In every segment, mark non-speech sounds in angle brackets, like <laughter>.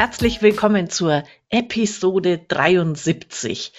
Herzlich willkommen zur Episode 73.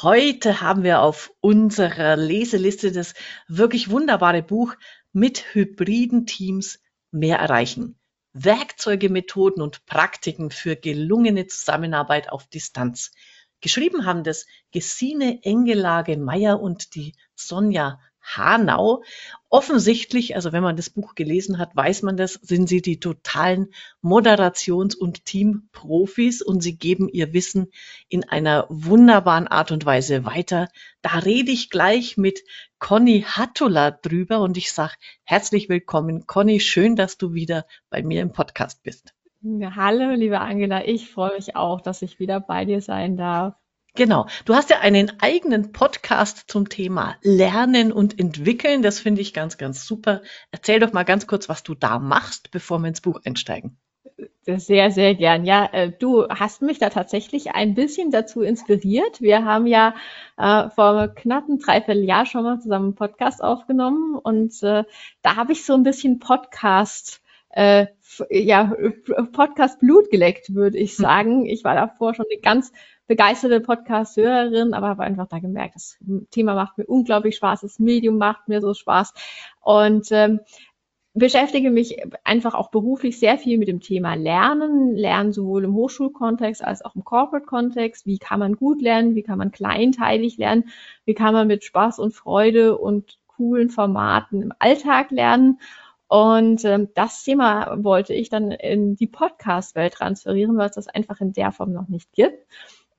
Heute haben wir auf unserer Leseliste das wirklich wunderbare Buch mit hybriden Teams mehr erreichen. Werkzeuge, Methoden und Praktiken für gelungene Zusammenarbeit auf Distanz. Geschrieben haben das Gesine Engelage Meyer und die Sonja Hanau. Offensichtlich, also wenn man das Buch gelesen hat, weiß man das, sind sie die totalen Moderations- und Teamprofis und sie geben ihr Wissen in einer wunderbaren Art und Weise weiter. Da rede ich gleich mit Conny Hattula drüber und ich sage herzlich willkommen. Conny, schön, dass du wieder bei mir im Podcast bist. Hallo, liebe Angela, ich freue mich auch, dass ich wieder bei dir sein darf. Genau. Du hast ja einen eigenen Podcast zum Thema Lernen und Entwickeln. Das finde ich ganz, ganz super. Erzähl doch mal ganz kurz, was du da machst, bevor wir ins Buch einsteigen. Sehr, sehr gern. Ja, äh, du hast mich da tatsächlich ein bisschen dazu inspiriert. Wir haben ja äh, vor knappen Dreivierteljahr schon mal zusammen einen Podcast aufgenommen und äh, da habe ich so ein bisschen Podcast äh, ja, Podcast Blut geleckt, würde ich hm. sagen. Ich war davor schon eine ganz begeisterte Podcast-Hörerin, aber habe einfach da gemerkt, das Thema macht mir unglaublich Spaß, das Medium macht mir so Spaß und ähm, beschäftige mich einfach auch beruflich sehr viel mit dem Thema Lernen, Lernen sowohl im Hochschulkontext als auch im Corporate-Kontext. Wie kann man gut lernen? Wie kann man kleinteilig lernen? Wie kann man mit Spaß und Freude und coolen Formaten im Alltag lernen? Und ähm, das Thema wollte ich dann in die Podcast-Welt transferieren, weil es das einfach in der Form noch nicht gibt.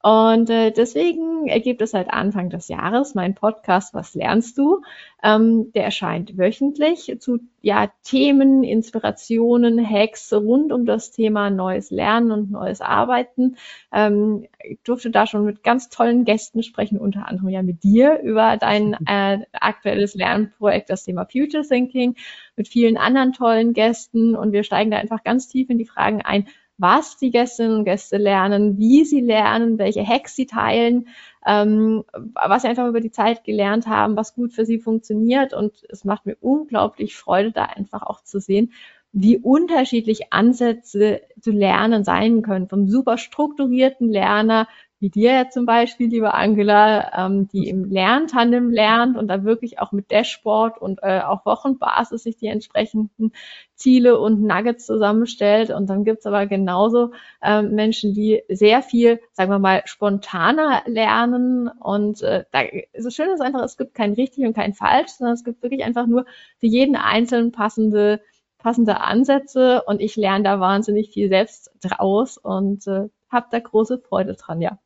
Und äh, deswegen ergibt es seit Anfang des Jahres mein Podcast Was lernst du? Ähm, der erscheint wöchentlich zu ja, Themen, Inspirationen, Hacks rund um das Thema neues Lernen und neues Arbeiten. Ähm, ich durfte da schon mit ganz tollen Gästen sprechen, unter anderem ja mit dir über dein <laughs> äh, aktuelles Lernprojekt, das Thema Future Thinking, mit vielen anderen tollen Gästen. Und wir steigen da einfach ganz tief in die Fragen ein, was die Gästinnen und Gäste lernen, wie sie lernen, welche Hacks sie teilen, ähm, was sie einfach über die Zeit gelernt haben, was gut für sie funktioniert. Und es macht mir unglaublich Freude, da einfach auch zu sehen, wie unterschiedlich Ansätze zu lernen sein können. Vom super strukturierten Lerner wie dir ja zum Beispiel, liebe Angela, ähm, die im Lerntandem lernt und da wirklich auch mit Dashboard und äh, auf Wochenbasis sich die entsprechenden Ziele und Nuggets zusammenstellt. Und dann gibt's aber genauso ähm, Menschen, die sehr viel, sagen wir mal, spontaner lernen. Und äh, da, so schön ist einfach, es gibt kein richtig und kein falsch, sondern es gibt wirklich einfach nur für jeden Einzelnen passende passende Ansätze und ich lerne da wahnsinnig viel selbst draus und äh, habe da große Freude dran, ja.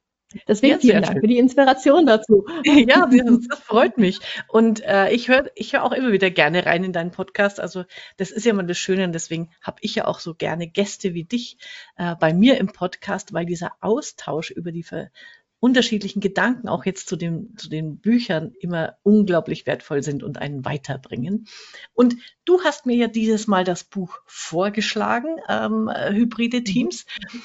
Deswegen ja, vielen Dank schön. für die Inspiration dazu. <laughs> Ja, <laughs> das, freut mich. Und äh, ich höre ich hör auch immer wieder gerne rein in deinen Podcast. Also das ist ja mal das Schöne und deswegen habe ich ja auch so gerne Gäste wie dich äh, bei mir im Podcast, weil dieser Austausch über die unterschiedlichen Gedanken auch jetzt zu, dem, zu den Büchern immer unglaublich wertvoll sind und einen weiterbringen. Und du hast mir ja dieses Mal das Buch vorgeschlagen, ähm, Hybride mhm. Teams. Mhm.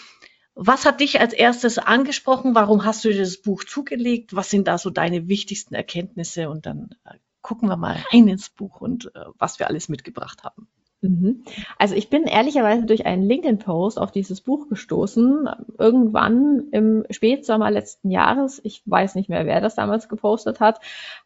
Was hat dich als erstes angesprochen? Warum hast du dir das Buch zugelegt? Was sind da so deine wichtigsten Erkenntnisse? Und dann äh, gucken wir mal rein ins Buch und äh, was wir alles mitgebracht haben. Mhm. Also ich bin ehrlicherweise durch einen LinkedIn-Post auf dieses Buch gestoßen, irgendwann im Spätsommer letzten Jahres. Ich weiß nicht mehr, wer das damals gepostet hat,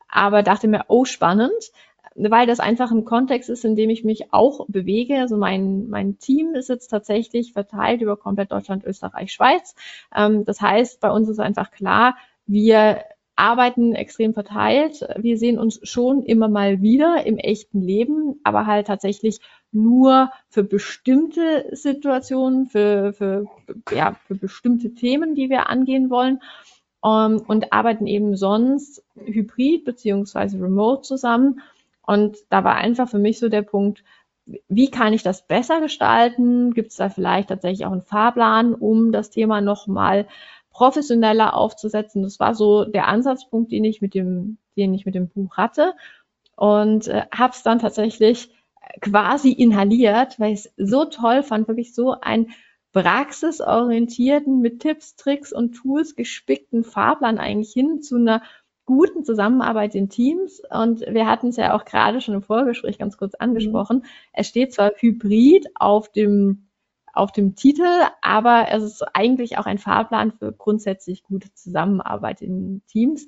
aber dachte mir, oh spannend, weil das einfach ein Kontext ist, in dem ich mich auch bewege. Also mein, mein Team ist jetzt tatsächlich verteilt über komplett Deutschland, Österreich, Schweiz. Ähm, das heißt, bei uns ist einfach klar, wir arbeiten extrem verteilt. Wir sehen uns schon immer mal wieder im echten Leben, aber halt tatsächlich nur für bestimmte Situationen, für, für, ja, für bestimmte Themen, die wir angehen wollen. Um, ähm, und arbeiten eben sonst hybrid beziehungsweise remote zusammen. Und da war einfach für mich so der Punkt, wie kann ich das besser gestalten? Gibt es da vielleicht tatsächlich auch einen Fahrplan, um das Thema nochmal professioneller aufzusetzen? Das war so der Ansatzpunkt, den ich mit dem, den ich mit dem Buch hatte und äh, habe es dann tatsächlich quasi inhaliert, weil ich es so toll fand, wirklich so einen praxisorientierten, mit Tipps, Tricks und Tools gespickten Fahrplan eigentlich hin zu einer guten Zusammenarbeit in Teams. Und wir hatten es ja auch gerade schon im Vorgespräch ganz kurz angesprochen. Mhm. Es steht zwar hybrid auf dem auf dem Titel, aber es ist eigentlich auch ein Fahrplan für grundsätzlich gute Zusammenarbeit in Teams.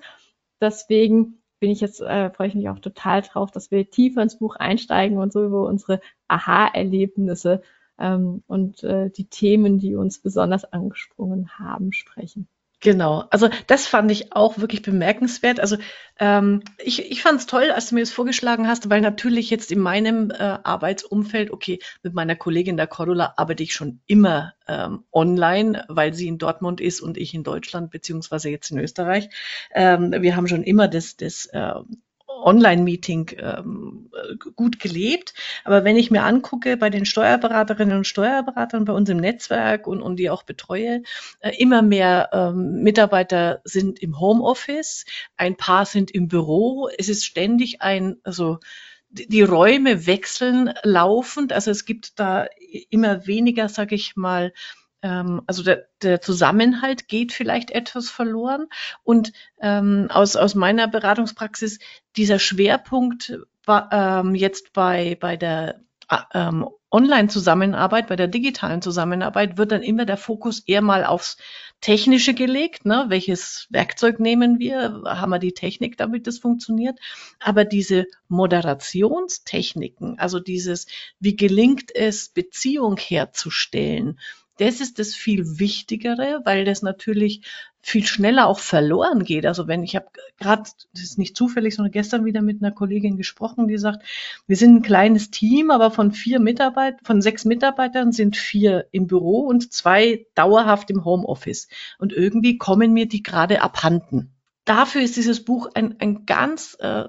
Deswegen bin ich jetzt, äh, freue ich mich auch total drauf, dass wir tiefer ins Buch einsteigen und so über unsere Aha-Erlebnisse ähm, und äh, die Themen, die uns besonders angesprungen haben, sprechen. Genau, also das fand ich auch wirklich bemerkenswert. Also ähm, ich, ich fand es toll, als du mir das vorgeschlagen hast, weil natürlich jetzt in meinem äh, Arbeitsumfeld, okay, mit meiner Kollegin der Cordula arbeite ich schon immer ähm, online, weil sie in Dortmund ist und ich in Deutschland, beziehungsweise jetzt in Österreich. Ähm, wir haben schon immer das, das äh, Online-Meeting ähm, gut gelebt. Aber wenn ich mir angucke, bei den Steuerberaterinnen und Steuerberatern bei uns im Netzwerk und, und die auch betreue, äh, immer mehr ähm, Mitarbeiter sind im Homeoffice, ein paar sind im Büro. Es ist ständig ein, also die Räume wechseln laufend. Also es gibt da immer weniger, sage ich mal, also der, der Zusammenhalt geht vielleicht etwas verloren. Und ähm, aus, aus meiner Beratungspraxis, dieser Schwerpunkt war ähm, jetzt bei, bei der äh, ähm, Online-Zusammenarbeit, bei der digitalen Zusammenarbeit wird dann immer der Fokus eher mal aufs Technische gelegt. Ne? Welches Werkzeug nehmen wir? Haben wir die Technik, damit das funktioniert? Aber diese Moderationstechniken, also dieses, wie gelingt es, Beziehung herzustellen, das ist das viel Wichtigere, weil das natürlich viel schneller auch verloren geht. Also wenn ich habe gerade, das ist nicht zufällig, sondern gestern wieder mit einer Kollegin gesprochen, die sagt, wir sind ein kleines Team, aber von vier Mitarbeitern, von sechs Mitarbeitern sind vier im Büro und zwei dauerhaft im Homeoffice. Und irgendwie kommen mir die gerade abhanden. Dafür ist dieses Buch ein, ein ganz äh,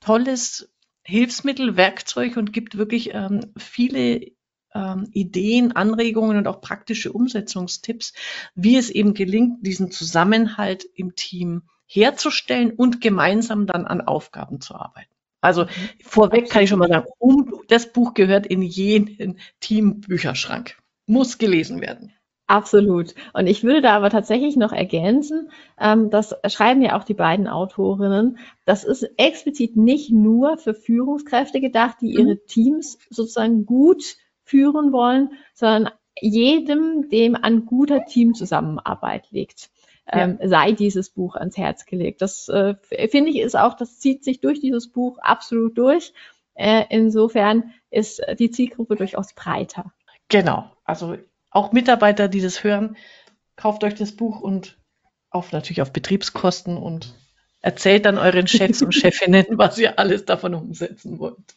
tolles Hilfsmittel, Werkzeug und gibt wirklich ähm, viele ähm, Ideen, Anregungen und auch praktische Umsetzungstipps, wie es eben gelingt, diesen Zusammenhalt im Team herzustellen und gemeinsam dann an Aufgaben zu arbeiten. Also mhm. vorweg kann ich schon mal sagen, um, das Buch gehört in jeden Teambücherschrank. Muss gelesen werden. Absolut. Und ich würde da aber tatsächlich noch ergänzen, ähm, das schreiben ja auch die beiden Autorinnen, das ist explizit nicht nur für Führungskräfte gedacht, die ihre mhm. Teams sozusagen gut führen wollen, sondern jedem, dem an guter Teamzusammenarbeit liegt. Ähm, sei dieses Buch ans Herz gelegt. Das äh, finde ich ist auch, das zieht sich durch dieses Buch absolut durch. Äh, insofern ist die Zielgruppe durchaus breiter. Genau. Also auch Mitarbeiter, die das hören, kauft euch das Buch und auf natürlich auf Betriebskosten und erzählt dann euren Chefs und <laughs> Chefinnen, was ihr alles davon umsetzen wollt.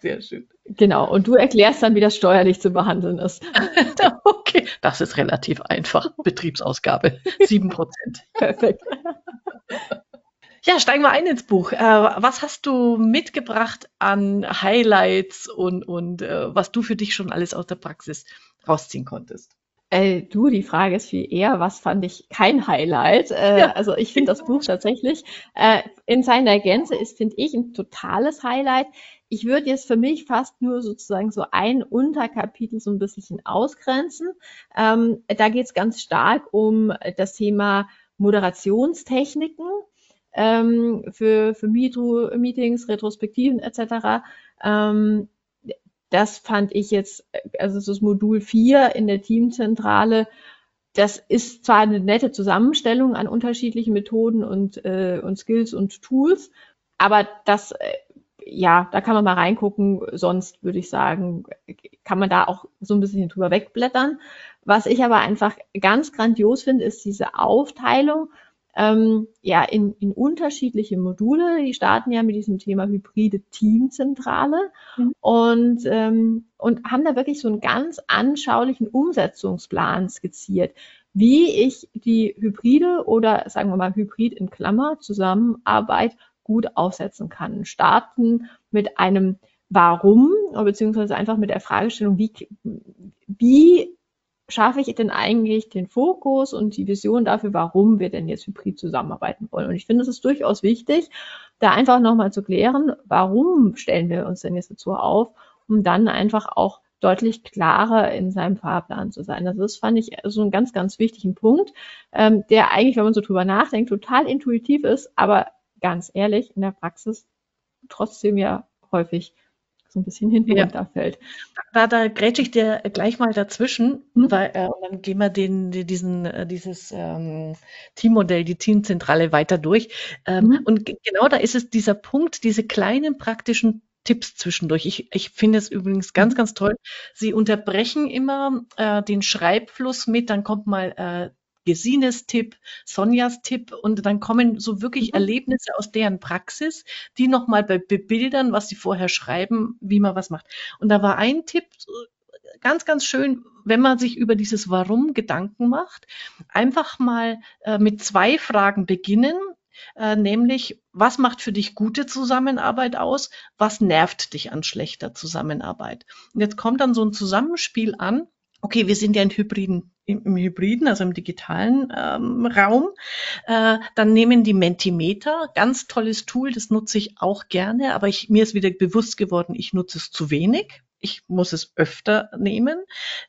Sehr schön. Genau, und du erklärst dann, wie das steuerlich zu behandeln ist. <laughs> okay, das ist relativ einfach. Betriebsausgabe, sieben Prozent. <laughs> Perfekt. Ja, steigen wir ein ins Buch. Äh, was hast du mitgebracht an Highlights und, und äh, was du für dich schon alles aus der Praxis rausziehen konntest? Äh, du, die Frage ist viel eher, was fand ich kein Highlight? Äh, ja. Also ich finde das Buch tatsächlich äh, in seiner Gänze ist, finde ich, ein totales Highlight. Ich würde jetzt für mich fast nur sozusagen so ein Unterkapitel so ein bisschen ausgrenzen. Ähm, da geht es ganz stark um das Thema Moderationstechniken ähm, für, für Meetings, Retrospektiven etc. Ähm, das fand ich jetzt, also das Modul 4 in der Teamzentrale, das ist zwar eine nette Zusammenstellung an unterschiedlichen Methoden und, äh, und Skills und Tools, aber das äh, ja, da kann man mal reingucken. Sonst würde ich sagen, kann man da auch so ein bisschen drüber wegblättern. Was ich aber einfach ganz grandios finde, ist diese Aufteilung ähm, ja in, in unterschiedliche Module. Die starten ja mit diesem Thema hybride Teamzentrale mhm. und ähm, und haben da wirklich so einen ganz anschaulichen Umsetzungsplan skizziert, wie ich die hybride oder sagen wir mal Hybrid in Klammer Zusammenarbeit gut aufsetzen kann. Starten mit einem Warum, beziehungsweise einfach mit der Fragestellung, wie, wie schaffe ich denn eigentlich den Fokus und die Vision dafür, warum wir denn jetzt hybrid zusammenarbeiten wollen. Und ich finde, es ist durchaus wichtig, da einfach nochmal zu klären, warum stellen wir uns denn jetzt dazu auf, um dann einfach auch deutlich klarer in seinem Fahrplan zu sein. Also das fand ich so einen ganz, ganz wichtigen Punkt, ähm, der eigentlich, wenn man so drüber nachdenkt, total intuitiv ist, aber ganz ehrlich, in der Praxis trotzdem ja häufig so ein bisschen hinten ja. runterfällt. Da, da grätsche ich dir gleich mal dazwischen, mhm. weil äh, dann gehen wir den, diesen, äh, dieses ähm, Teammodell, die Teamzentrale weiter durch. Ähm, mhm. Und genau da ist es dieser Punkt, diese kleinen praktischen Tipps zwischendurch. Ich, ich finde es übrigens ganz, mhm. ganz toll. Sie unterbrechen immer äh, den Schreibfluss mit, dann kommt mal äh, Gesines Tipp, Sonjas Tipp und dann kommen so wirklich mhm. Erlebnisse aus deren Praxis, die nochmal bebildern, was sie vorher schreiben, wie man was macht. Und da war ein Tipp, ganz, ganz schön, wenn man sich über dieses Warum Gedanken macht, einfach mal äh, mit zwei Fragen beginnen, äh, nämlich, was macht für dich gute Zusammenarbeit aus? Was nervt dich an schlechter Zusammenarbeit? Und jetzt kommt dann so ein Zusammenspiel an. Okay, wir sind ja in hybriden im Hybriden, also im digitalen ähm, Raum. Äh, dann nehmen die Mentimeter, ganz tolles Tool, das nutze ich auch gerne, aber ich, mir ist wieder bewusst geworden, ich nutze es zu wenig. Ich muss es öfter nehmen.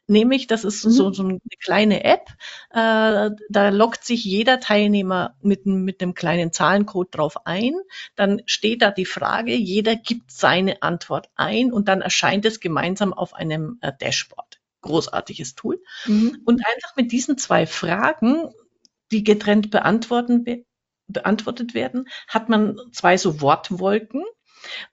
Nämlich, das ist mhm. so, so eine kleine App. Äh, da lockt sich jeder Teilnehmer mit, mit einem kleinen Zahlencode drauf ein. Dann steht da die Frage, jeder gibt seine Antwort ein und dann erscheint es gemeinsam auf einem äh, Dashboard großartiges Tool. Mhm. Und einfach mit diesen zwei Fragen, die getrennt beantworten, beantwortet werden, hat man zwei so Wortwolken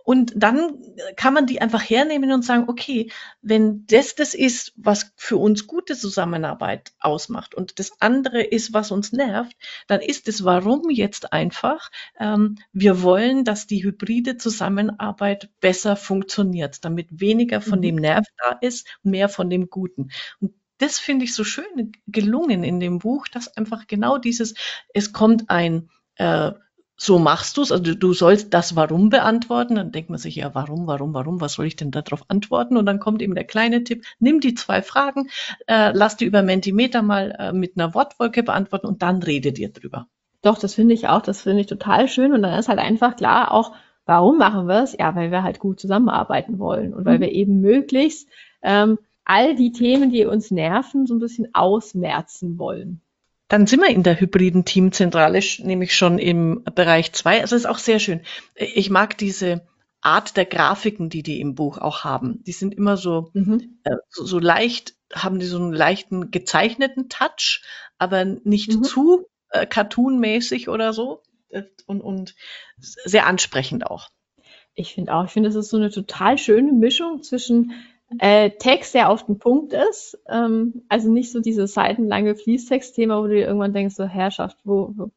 und dann kann man die einfach hernehmen und sagen, okay, wenn das das ist, was für uns gute Zusammenarbeit ausmacht und das andere ist, was uns nervt, dann ist es warum jetzt einfach, ähm, wir wollen, dass die hybride Zusammenarbeit besser funktioniert, damit weniger von mhm. dem Nerv da ist, mehr von dem Guten. Und das finde ich so schön gelungen in dem Buch, dass einfach genau dieses, es kommt ein äh, so machst du es, also du sollst das Warum beantworten, dann denkt man sich, ja, warum, warum, warum, was soll ich denn darauf antworten? Und dann kommt eben der kleine Tipp, nimm die zwei Fragen, äh, lass die über Mentimeter mal äh, mit einer Wortwolke beantworten und dann rede dir drüber. Doch, das finde ich auch, das finde ich total schön und dann ist halt einfach klar auch, warum machen wir es? Ja, weil wir halt gut zusammenarbeiten wollen und weil mhm. wir eben möglichst ähm, all die Themen, die uns nerven, so ein bisschen ausmerzen wollen. Dann sind wir in der hybriden Teamzentrale, nämlich schon im Bereich zwei. Also ist auch sehr schön. Ich mag diese Art der Grafiken, die die im Buch auch haben. Die sind immer so, mhm. äh, so, so, leicht, haben die so einen leichten gezeichneten Touch, aber nicht mhm. zu äh, cartoonmäßig oder so. Und, und sehr ansprechend auch. Ich finde auch, ich finde, das ist so eine total schöne Mischung zwischen äh, Text, der auf den Punkt ist. Ähm, also nicht so dieses seitenlange Fließtext-Thema, wo du dir irgendwann denkst, so Herrschaft, wo, wo,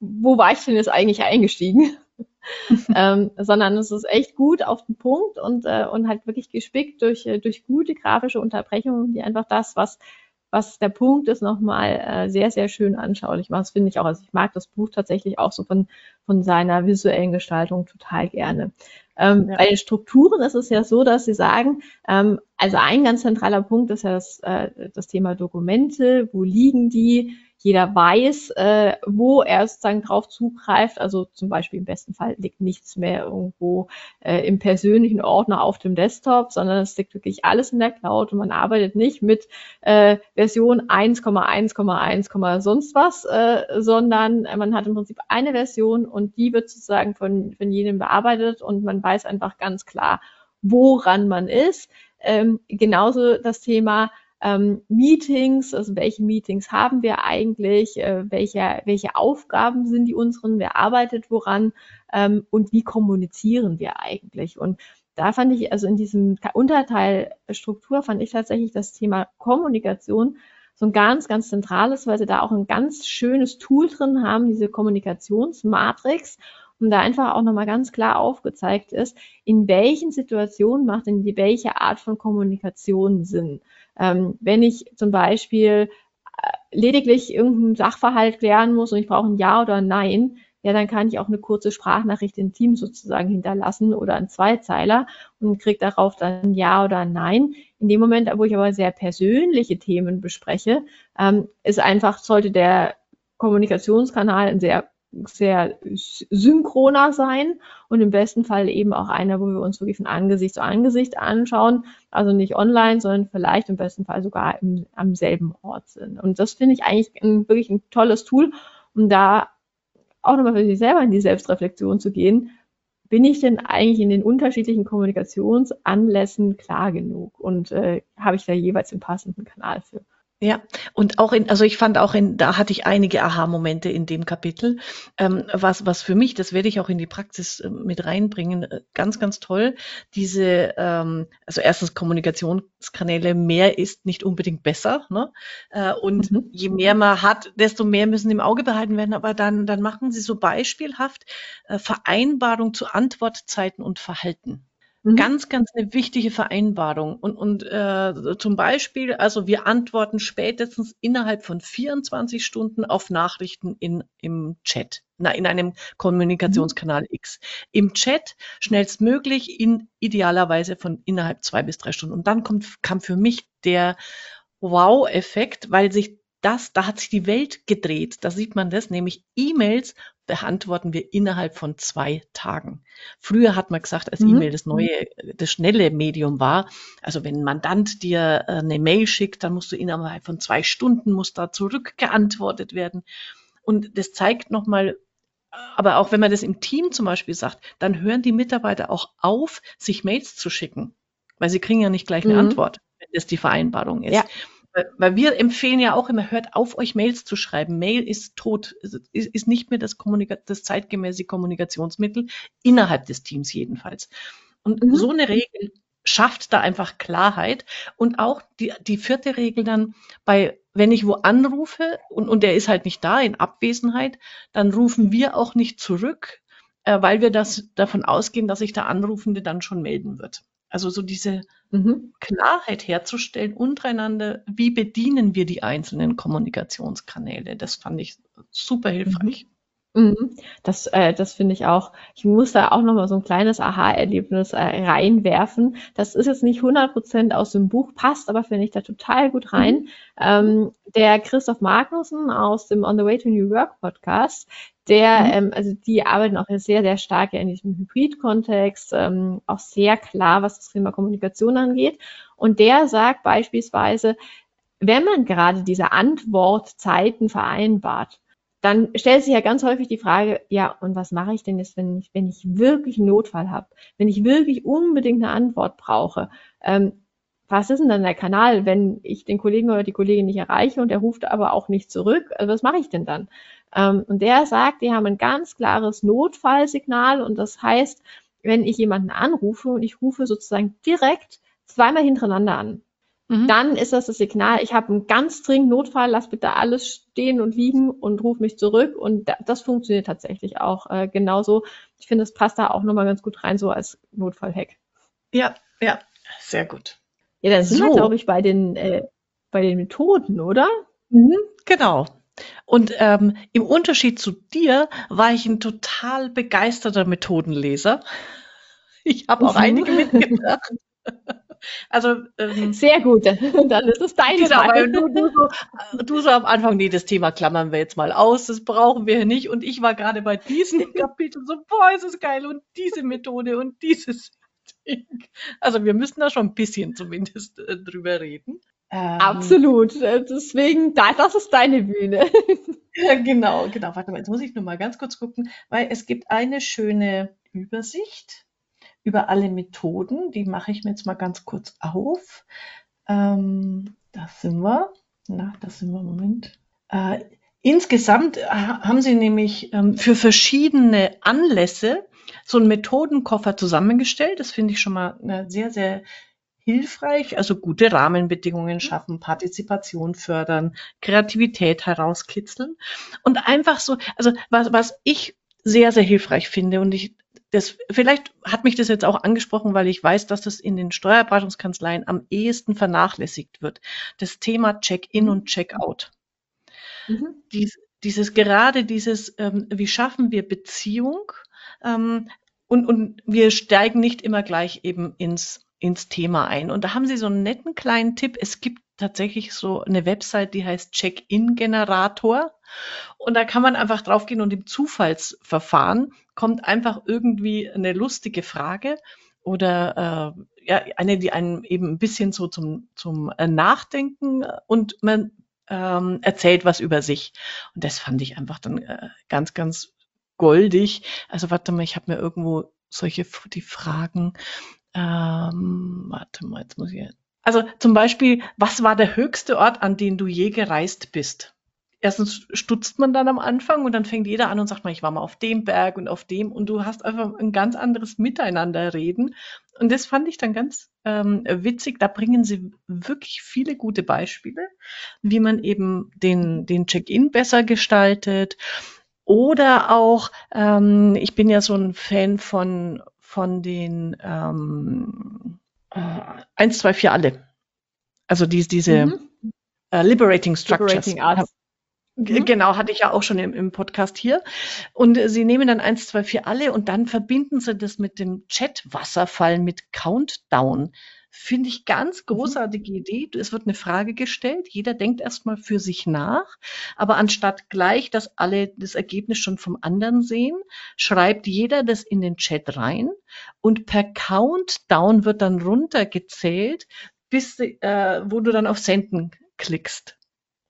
wo war ich denn jetzt eigentlich eingestiegen? <laughs> ähm, sondern es ist echt gut auf den Punkt und, äh, und halt wirklich gespickt durch, äh, durch gute grafische Unterbrechungen, die einfach das, was, was der Punkt ist, nochmal äh, sehr, sehr schön anschaulich macht. Das finde ich auch. Also ich mag das Buch tatsächlich auch so von, von seiner visuellen Gestaltung total gerne. Ähm, ja. Bei den Strukturen ist es ja so, dass sie sagen, ähm, also ein ganz zentraler Punkt ist ja das, äh, das Thema Dokumente, wo liegen die, jeder weiß, äh, wo er sozusagen drauf zugreift. Also zum Beispiel im besten Fall liegt nichts mehr irgendwo äh, im persönlichen Ordner auf dem Desktop, sondern es liegt wirklich alles in der Cloud und man arbeitet nicht mit äh, Version 1,1,1, sonst was, äh, sondern man hat im Prinzip eine Version und die wird sozusagen von, von jedem bearbeitet und man weiß einfach ganz klar, woran man ist. Ähm, genauso das Thema ähm, Meetings, also welche Meetings haben wir eigentlich, äh, welche, welche Aufgaben sind die unseren, wer arbeitet woran ähm, und wie kommunizieren wir eigentlich. Und da fand ich, also in diesem Unterteil Struktur fand ich tatsächlich das Thema Kommunikation so ein ganz, ganz zentrales, weil sie da auch ein ganz schönes Tool drin haben, diese Kommunikationsmatrix und da einfach auch nochmal ganz klar aufgezeigt ist, in welchen Situationen macht denn die welche Art von Kommunikation Sinn. Ähm, wenn ich zum Beispiel äh, lediglich irgendeinen Sachverhalt klären muss und ich brauche ein Ja oder ein Nein, ja, dann kann ich auch eine kurze Sprachnachricht im Team sozusagen hinterlassen oder einen Zweizeiler und kriege darauf dann ein Ja oder ein Nein. In dem Moment, wo ich aber sehr persönliche Themen bespreche, ähm, ist einfach, sollte der Kommunikationskanal ein sehr sehr synchroner sein und im besten Fall eben auch einer, wo wir uns wirklich von Angesicht zu Angesicht anschauen, also nicht online, sondern vielleicht im besten Fall sogar im, am selben Ort sind. Und das finde ich eigentlich ein, wirklich ein tolles Tool, um da auch nochmal für sich selber in die Selbstreflexion zu gehen. bin ich denn eigentlich in den unterschiedlichen Kommunikationsanlässen klar genug und äh, habe ich da jeweils den passenden Kanal für? Ja, und auch in, also ich fand auch in, da hatte ich einige Aha-Momente in dem Kapitel, ähm, was, was für mich, das werde ich auch in die Praxis äh, mit reinbringen, äh, ganz, ganz toll. Diese, ähm, also erstens Kommunikationskanäle, mehr ist nicht unbedingt besser, ne? Äh, und mhm. je mehr man hat, desto mehr müssen im Auge behalten werden, aber dann, dann machen sie so beispielhaft äh, Vereinbarung zu Antwortzeiten und Verhalten. Mhm. Ganz, ganz eine wichtige Vereinbarung. Und, und äh, zum Beispiel, also wir antworten spätestens innerhalb von 24 Stunden auf Nachrichten in, im Chat, na, in einem Kommunikationskanal mhm. X. Im Chat schnellstmöglich, in idealerweise von innerhalb zwei bis drei Stunden. Und dann kommt, kam für mich der Wow-Effekt, weil sich das, da hat sich die Welt gedreht. Da sieht man das, nämlich E-Mails beantworten wir innerhalb von zwei Tagen. Früher hat man gesagt, als mhm. E-Mail das neue, das schnelle Medium war. Also wenn ein Mandant dir äh, eine Mail schickt, dann musst du innerhalb von zwei Stunden muss da zurückgeantwortet werden. Und das zeigt nochmal, aber auch wenn man das im Team zum Beispiel sagt, dann hören die Mitarbeiter auch auf, sich Mails zu schicken, weil sie kriegen ja nicht gleich eine mhm. Antwort, wenn das die Vereinbarung ist. Ja. Weil wir empfehlen ja auch immer, hört auf, euch Mails zu schreiben. Mail ist tot, ist, ist nicht mehr das, Kommunika das zeitgemäße Kommunikationsmittel, innerhalb des Teams jedenfalls. Und mhm. so eine Regel schafft da einfach Klarheit. Und auch die, die vierte Regel dann bei, wenn ich wo anrufe und, und der ist halt nicht da in Abwesenheit, dann rufen wir auch nicht zurück, äh, weil wir das davon ausgehen, dass sich der Anrufende dann schon melden wird. Also so diese mhm. Klarheit herzustellen untereinander, wie bedienen wir die einzelnen Kommunikationskanäle. Das fand ich super hilfreich. Mhm. Mhm. Das, äh, das finde ich auch. Ich muss da auch noch mal so ein kleines Aha-Erlebnis äh, reinwerfen. Das ist jetzt nicht 100 Prozent aus dem Buch, passt aber finde ich da total gut rein. Mhm. Ähm, der Christoph Magnussen aus dem On the Way to New York Podcast, der, mhm. ähm, also die arbeiten auch sehr, sehr stark in diesem Hybrid-Kontext, ähm, auch sehr klar, was das Thema Kommunikation angeht. Und der sagt beispielsweise, wenn man gerade diese Antwortzeiten vereinbart, dann stellt sich ja ganz häufig die Frage, ja, und was mache ich denn jetzt, wenn ich, wenn ich wirklich einen Notfall habe, wenn ich wirklich unbedingt eine Antwort brauche? Ähm, was ist denn dann der Kanal, wenn ich den Kollegen oder die Kollegin nicht erreiche und er ruft aber auch nicht zurück? Also was mache ich denn dann? Ähm, und der sagt, die haben ein ganz klares Notfallsignal und das heißt, wenn ich jemanden anrufe und ich rufe sozusagen direkt zweimal hintereinander an, Mhm. Dann ist das das Signal, ich habe einen ganz dringenden Notfall, lass bitte alles stehen und liegen und ruf mich zurück. Und das funktioniert tatsächlich auch äh, genauso. Ich finde, es passt da auch nochmal ganz gut rein, so als Notfallhack. Ja, ja, sehr gut. Ja, dann sind so. wir, glaube ich, bei den, äh, bei den Methoden, oder? Mhm, genau. Und ähm, im Unterschied zu dir war ich ein total begeisterter Methodenleser. Ich habe auch mhm. einige mitgebracht. <laughs> Also ähm, <laughs> sehr gut, <laughs> dann ist es deine Frage. Du, du, so, du so am Anfang, nee, das Thema klammern wir jetzt mal aus, das brauchen wir nicht. Und ich war gerade bei diesem <laughs> Kapitel so, boah, ist es geil und diese Methode und dieses Ding. Also wir müssen da schon ein bisschen zumindest äh, drüber reden. Ähm, Absolut. Äh, deswegen, da, das ist deine Bühne. ja, genau, genau. Warte mal, jetzt muss ich nur mal ganz kurz gucken, weil es gibt eine schöne Übersicht über alle Methoden. Die mache ich mir jetzt mal ganz kurz auf. Ähm, da sind wir. Na, da sind wir, Moment. Äh, insgesamt äh, haben sie nämlich ähm, für verschiedene Anlässe so einen Methodenkoffer zusammengestellt. Das finde ich schon mal äh, sehr, sehr hilfreich. Also gute Rahmenbedingungen schaffen, Partizipation fördern, Kreativität herauskitzeln und einfach so, also was, was ich sehr, sehr hilfreich finde und ich das, vielleicht hat mich das jetzt auch angesprochen, weil ich weiß, dass das in den Steuerberatungskanzleien am ehesten vernachlässigt wird. Das Thema Check-in und Check-out. Mhm. Dies, dieses gerade dieses, ähm, wie schaffen wir Beziehung ähm, und, und wir steigen nicht immer gleich eben ins, ins Thema ein. Und da haben Sie so einen netten kleinen Tipp. Es gibt tatsächlich so eine Website, die heißt Check-in-Generator. Und da kann man einfach draufgehen und im Zufallsverfahren kommt einfach irgendwie eine lustige Frage oder äh, ja, eine, die einen eben ein bisschen so zum, zum äh, Nachdenken und man ähm, erzählt was über sich. Und das fand ich einfach dann äh, ganz, ganz goldig. Also warte mal, ich habe mir irgendwo solche die Fragen. Ähm, warte mal, jetzt muss ich. Also zum Beispiel, was war der höchste Ort, an den du je gereist bist? erstens stutzt man dann am Anfang und dann fängt jeder an und sagt mal, ich war mal auf dem Berg und auf dem und du hast einfach ein ganz anderes Miteinanderreden. Und das fand ich dann ganz ähm, witzig. Da bringen sie wirklich viele gute Beispiele, wie man eben den, den Check-in besser gestaltet. Oder auch, ähm, ich bin ja so ein Fan von, von den ähm, äh, 1, 2, 4 alle. Also die, diese mhm. Uh, liberating Structures. Liberating Arts. Mhm. Genau, hatte ich ja auch schon im, im Podcast hier. Und sie nehmen dann eins, zwei, vier alle und dann verbinden sie das mit dem Chat-Wasserfall mit Countdown. Finde ich ganz mhm. großartige Idee. Es wird eine Frage gestellt. Jeder denkt erstmal für sich nach. Aber anstatt gleich, dass alle das Ergebnis schon vom anderen sehen, schreibt jeder das in den Chat rein. Und per Countdown wird dann runtergezählt, bis, äh, wo du dann auf Senden klickst.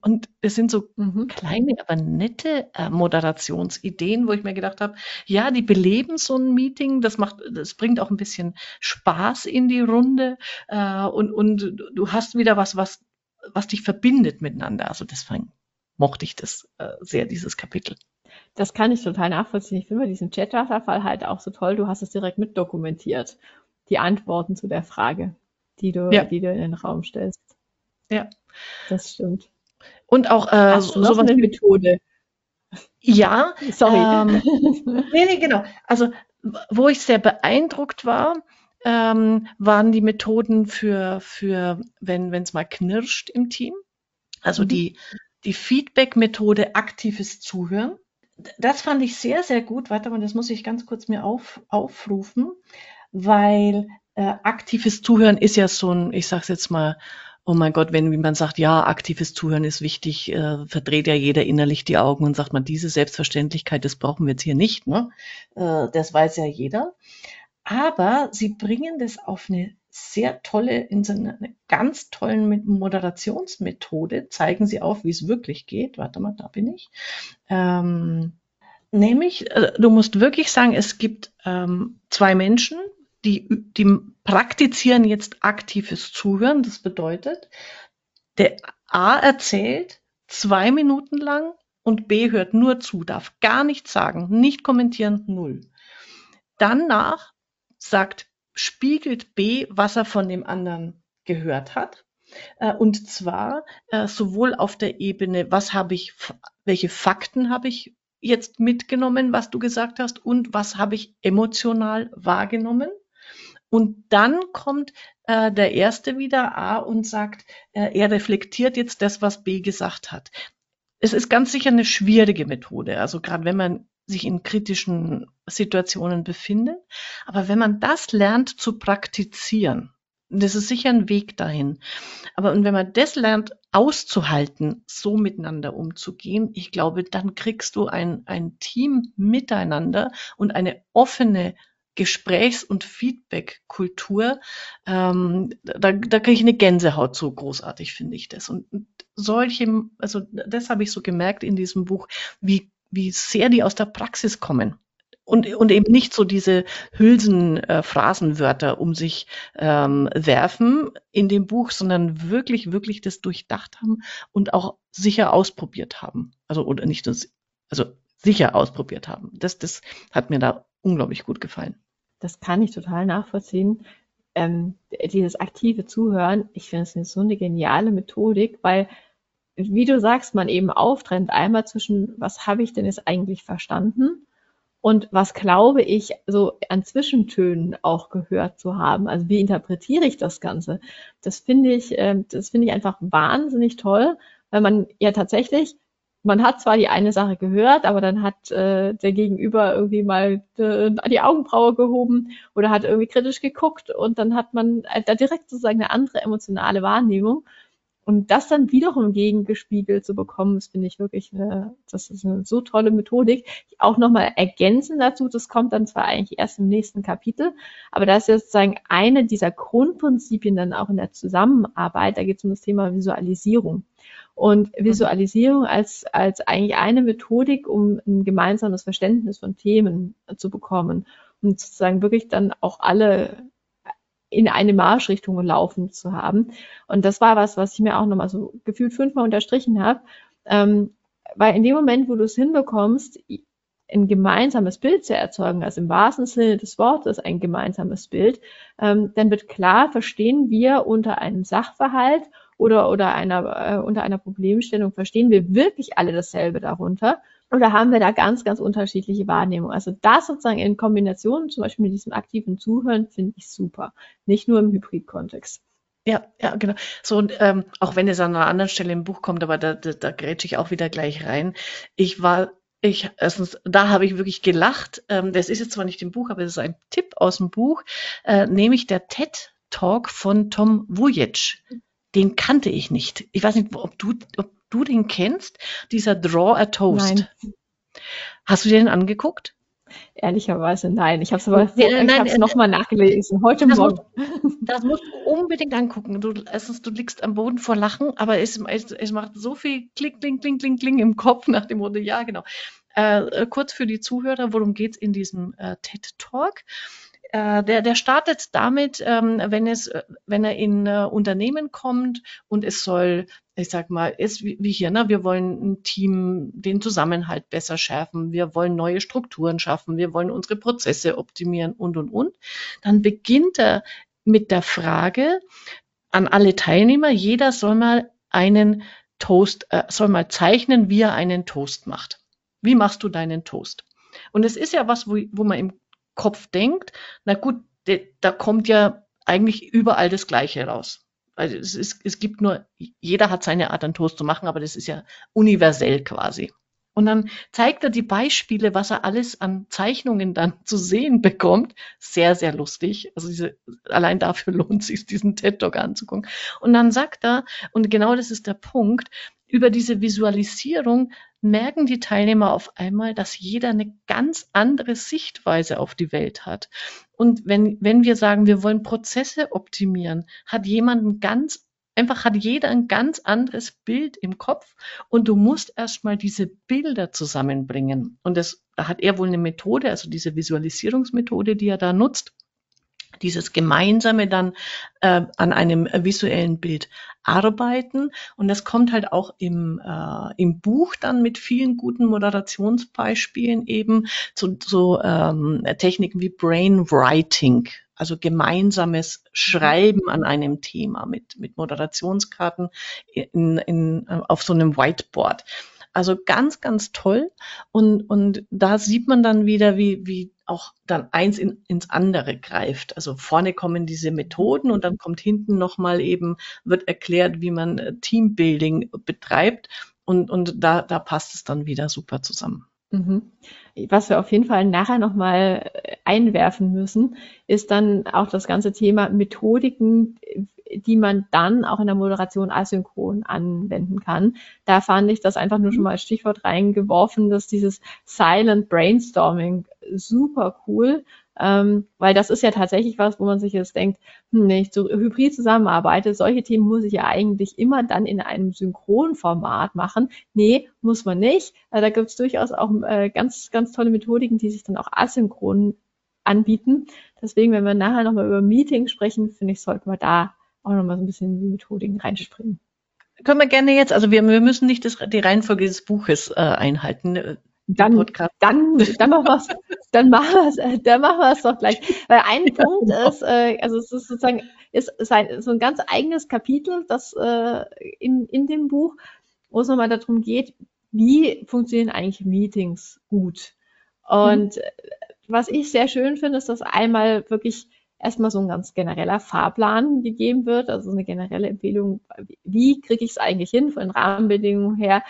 Und es sind so mhm. kleine, aber nette äh, Moderationsideen, wo ich mir gedacht habe, ja, die beleben so ein Meeting, das macht, das bringt auch ein bisschen Spaß in die Runde äh, und, und du hast wieder was, was, was dich verbindet miteinander. Also deswegen mochte ich das äh, sehr, dieses Kapitel. Das kann ich total nachvollziehen. Ich finde bei diesem Chat-Wasserfall halt auch so toll, du hast es direkt mitdokumentiert. Die Antworten zu der Frage, die du, ja. die du in den Raum stellst. Ja. Das stimmt. Und auch äh, Hast du so eine Methode. Ja. <laughs> Sorry. Ähm, nee, nee, genau. Also, wo ich sehr beeindruckt war, ähm, waren die Methoden für, für wenn es mal knirscht im Team. Also mhm. die, die Feedback-Methode aktives Zuhören. Das fand ich sehr, sehr gut. Warte mal, das muss ich ganz kurz mir auf, aufrufen, weil äh, aktives Zuhören ist ja so ein, ich sag's jetzt mal, oh mein Gott, wenn wie man sagt, ja, aktives Zuhören ist wichtig, äh, verdreht ja jeder innerlich die Augen und sagt man, diese Selbstverständlichkeit, das brauchen wir jetzt hier nicht. Ne? Äh, das weiß ja jeder. Aber sie bringen das auf eine sehr tolle, in so einer ganz tollen Moderationsmethode, zeigen sie auf, wie es wirklich geht. Warte mal, da bin ich. Ähm, nämlich, äh, du musst wirklich sagen, es gibt ähm, zwei Menschen, die, die praktizieren jetzt aktives Zuhören. Das bedeutet, der A erzählt zwei Minuten lang und B hört nur zu, darf gar nichts sagen, nicht kommentieren, null. Danach sagt, spiegelt B, was er von dem anderen gehört hat. Äh, und zwar äh, sowohl auf der Ebene, was habe ich, welche Fakten habe ich jetzt mitgenommen, was du gesagt hast, und was habe ich emotional wahrgenommen. Und dann kommt äh, der Erste wieder A und sagt, äh, er reflektiert jetzt das, was B gesagt hat. Es ist ganz sicher eine schwierige Methode, also gerade wenn man sich in kritischen Situationen befindet. Aber wenn man das lernt zu praktizieren, das ist sicher ein Weg dahin. Aber und wenn man das lernt auszuhalten, so miteinander umzugehen, ich glaube, dann kriegst du ein, ein Team miteinander und eine offene Gesprächs- und Feedback-Kultur, ähm, da, da kriege ich eine Gänsehaut so großartig, finde ich das. Und solche, also das habe ich so gemerkt in diesem Buch, wie, wie sehr die aus der Praxis kommen. Und, und eben nicht so diese Hülsenphrasenwörter äh, um sich ähm, werfen in dem Buch, sondern wirklich, wirklich das durchdacht haben und auch sicher ausprobiert haben. Also, oder nicht, also sicher ausprobiert haben. Das, das hat mir da unglaublich gut gefallen. Das kann ich total nachvollziehen. Ähm, dieses aktive Zuhören, ich finde es so eine geniale Methodik, weil, wie du sagst, man eben auftrennt einmal zwischen, was habe ich denn jetzt eigentlich verstanden und was glaube ich so an Zwischentönen auch gehört zu haben. Also wie interpretiere ich das Ganze? Das finde ich, äh, das finde ich einfach wahnsinnig toll, weil man ja tatsächlich man hat zwar die eine Sache gehört, aber dann hat äh, der Gegenüber irgendwie mal äh, die Augenbraue gehoben oder hat irgendwie kritisch geguckt und dann hat man äh, da direkt sozusagen eine andere emotionale Wahrnehmung. Und das dann wiederum gegengespiegelt zu bekommen, das finde ich wirklich, eine, das ist eine so tolle Methodik. Auch nochmal ergänzen dazu, das kommt dann zwar eigentlich erst im nächsten Kapitel, aber das ist sozusagen eine dieser Grundprinzipien dann auch in der Zusammenarbeit. Da geht es um das Thema Visualisierung. Und Visualisierung als, als eigentlich eine Methodik, um ein gemeinsames Verständnis von Themen zu bekommen. und sozusagen wirklich dann auch alle in eine Marschrichtung laufen zu haben. Und das war was, was ich mir auch nochmal so gefühlt fünfmal unterstrichen habe. Ähm, weil in dem Moment, wo du es hinbekommst, ein gemeinsames Bild zu erzeugen, also im wahrsten Sinne des Wortes ein gemeinsames Bild, ähm, dann wird klar, verstehen wir unter einem Sachverhalt oder, oder einer, äh, unter einer Problemstellung, verstehen wir wirklich alle dasselbe darunter? Oder haben wir da ganz, ganz unterschiedliche Wahrnehmungen? Also das sozusagen in Kombination, zum Beispiel mit diesem aktiven Zuhören, finde ich super. Nicht nur im Hybrid-Kontext. Ja, ja, genau. So, und ähm, auch wenn es an einer anderen Stelle im Buch kommt, aber da, da, da grätsche ich auch wieder gleich rein. Ich war ich, erstens, da habe ich wirklich gelacht. Ähm, das ist jetzt zwar nicht im Buch, aber es ist ein Tipp aus dem Buch, äh, nämlich der TED Talk von Tom Vujic. Den kannte ich nicht. Ich weiß nicht, ob du, ob du den kennst, dieser Draw a Toast. Nein. Hast du den angeguckt? Ehrlicherweise nein. Ich habe es aber ja, ich habe es nochmal nachgelesen, heute das Morgen. Musst, das musst du unbedingt angucken. Du, erstens, du liegst am Boden vor Lachen, aber es, es, es macht so viel Klick, Kling, Kling, Kling, Kling im Kopf nach dem Motto, ja, genau. Äh, kurz für die Zuhörer, worum geht's in diesem äh, TED Talk? Äh, der, der startet damit, ähm, wenn es, wenn er in äh, Unternehmen kommt und es soll, ich sag mal, ist wie, wie hier, ne, wir wollen ein Team, den Zusammenhalt besser schärfen, wir wollen neue Strukturen schaffen, wir wollen unsere Prozesse optimieren und und und. Dann beginnt er mit der Frage an alle Teilnehmer, jeder soll mal einen Toast, äh, soll mal zeichnen, wie er einen Toast macht. Wie machst du deinen Toast? Und es ist ja was, wo, wo man im Kopf denkt, na gut, de, da kommt ja eigentlich überall das Gleiche raus. Also es, ist, es gibt nur, jeder hat seine Art, einen Toast zu machen, aber das ist ja universell quasi. Und dann zeigt er die Beispiele, was er alles an Zeichnungen dann zu sehen bekommt. Sehr, sehr lustig. Also diese, allein dafür <laughs> lohnt es sich, diesen TED Talk anzugucken. Und dann sagt er, und genau das ist der Punkt, über diese Visualisierung merken die Teilnehmer auf einmal, dass jeder eine ganz andere Sichtweise auf die Welt hat. Und wenn, wenn wir sagen, wir wollen Prozesse optimieren, hat jemand ein ganz einfach hat jeder ein ganz anderes Bild im Kopf und du musst erstmal diese Bilder zusammenbringen. Und das, da hat er wohl eine Methode, also diese Visualisierungsmethode, die er da nutzt, dieses Gemeinsame dann äh, an einem visuellen Bild arbeiten. Und das kommt halt auch im, äh, im Buch dann mit vielen guten Moderationsbeispielen eben zu, zu ähm, Techniken wie Brainwriting, also gemeinsames Schreiben an einem Thema mit, mit Moderationskarten in, in, auf so einem Whiteboard. Also ganz, ganz toll. Und, und da sieht man dann wieder, wie, wie auch dann eins in, ins andere greift. Also vorne kommen diese Methoden und dann kommt hinten nochmal eben, wird erklärt, wie man äh, Teambuilding betreibt. Und, und da, da passt es dann wieder super zusammen. Mhm. Was wir auf jeden Fall nachher nochmal äh, einwerfen müssen, ist dann auch das ganze Thema Methodiken, die man dann auch in der Moderation asynchron anwenden kann. Da fand ich das einfach nur schon mal als Stichwort reingeworfen, dass dieses Silent Brainstorming super cool, ähm, weil das ist ja tatsächlich was, wo man sich jetzt denkt, hm, wenn ich so hybrid zusammenarbeite, solche Themen muss ich ja eigentlich immer dann in einem Synchronformat machen. Nee, muss man nicht. Äh, da gibt es durchaus auch äh, ganz, ganz tolle Methodiken, die sich dann auch asynchron anbieten. Deswegen, wenn wir nachher nochmal über Meetings sprechen, finde ich, sollten wir da auch nochmal so ein bisschen in die Methodiken reinspringen. Können wir gerne jetzt, also wir, wir müssen nicht das, die Reihenfolge des Buches äh, einhalten. Dann, dann, dann machen wir es, dann machen wir es, dann machen wir es doch gleich. Weil ein <laughs> Punkt ist, äh, also es ist sozusagen, ist, ist ein, so ein ganz eigenes Kapitel, das äh, in, in dem Buch, wo es nochmal darum geht, wie funktionieren eigentlich Meetings gut. Und mhm. was ich sehr schön finde, ist, dass einmal wirklich erstmal so ein ganz genereller Fahrplan gegeben wird, also eine generelle Empfehlung, wie kriege ich es eigentlich hin von den Rahmenbedingungen her,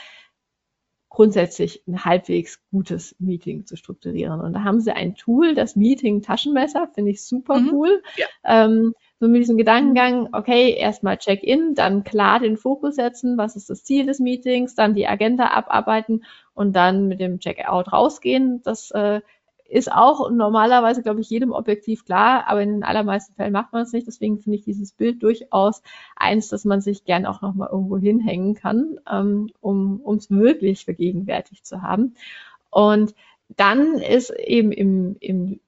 grundsätzlich ein halbwegs gutes Meeting zu strukturieren. Und da haben sie ein Tool, das Meeting Taschenmesser, finde ich super mhm. cool. Ja. Ähm, so mit diesem Gedankengang, okay, erstmal Check-in, dann klar den Fokus setzen, was ist das Ziel des Meetings, dann die Agenda abarbeiten und dann mit dem Check-out rausgehen. Das äh, ist auch normalerweise, glaube ich, jedem objektiv klar, aber in den allermeisten Fällen macht man es nicht. Deswegen finde ich dieses Bild durchaus eins, das man sich gern auch nochmal irgendwo hinhängen kann, ähm, um es wirklich vergegenwärtigt zu haben. Und dann ist eben im, im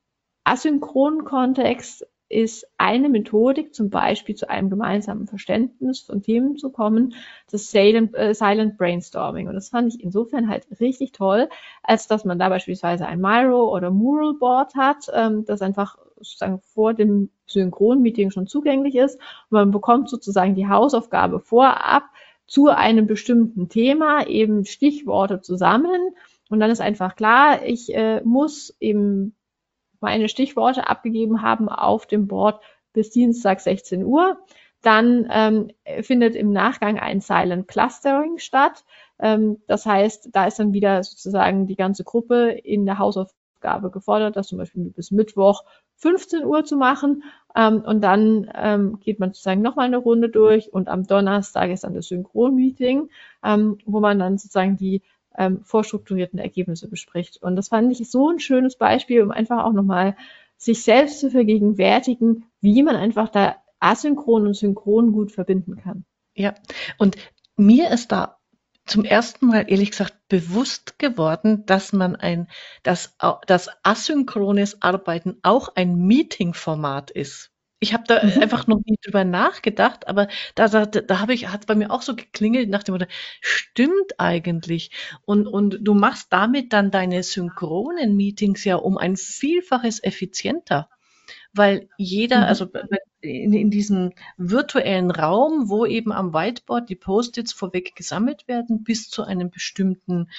asynchronen Kontext ist eine Methodik, zum Beispiel zu einem gemeinsamen Verständnis von Themen zu kommen, das Silent, äh, Silent Brainstorming. Und das fand ich insofern halt richtig toll, als dass man da beispielsweise ein Miro oder Mural Board hat, ähm, das einfach sozusagen vor dem Synchron-Meeting schon zugänglich ist. Und man bekommt sozusagen die Hausaufgabe vorab zu einem bestimmten Thema, eben Stichworte zusammen. Und dann ist einfach klar, ich äh, muss eben meine Stichworte abgegeben haben auf dem Board bis Dienstag 16 Uhr. Dann ähm, findet im Nachgang ein Silent Clustering statt. Ähm, das heißt, da ist dann wieder sozusagen die ganze Gruppe in der Hausaufgabe gefordert, das zum Beispiel bis Mittwoch 15 Uhr zu machen. Ähm, und dann ähm, geht man sozusagen nochmal eine Runde durch und am Donnerstag ist dann das Synchron-Meeting, ähm, wo man dann sozusagen die ähm, vorstrukturierten Ergebnisse bespricht. Und das fand ich so ein schönes Beispiel, um einfach auch nochmal sich selbst zu vergegenwärtigen, wie man einfach da asynchron und synchron gut verbinden kann. Ja, und mir ist da zum ersten Mal ehrlich gesagt bewusst geworden, dass man ein, dass, dass asynchrones Arbeiten auch ein Meeting-Format ist. Ich habe da mhm. einfach noch nie drüber nachgedacht, aber da, da, da habe ich, hat bei mir auch so geklingelt nach dem Motto, stimmt eigentlich. Und, und du machst damit dann deine synchronen Meetings ja um ein Vielfaches effizienter. Weil jeder, mhm. also in, in diesem virtuellen Raum, wo eben am Whiteboard die Post-its vorweg gesammelt werden, bis zu einem bestimmten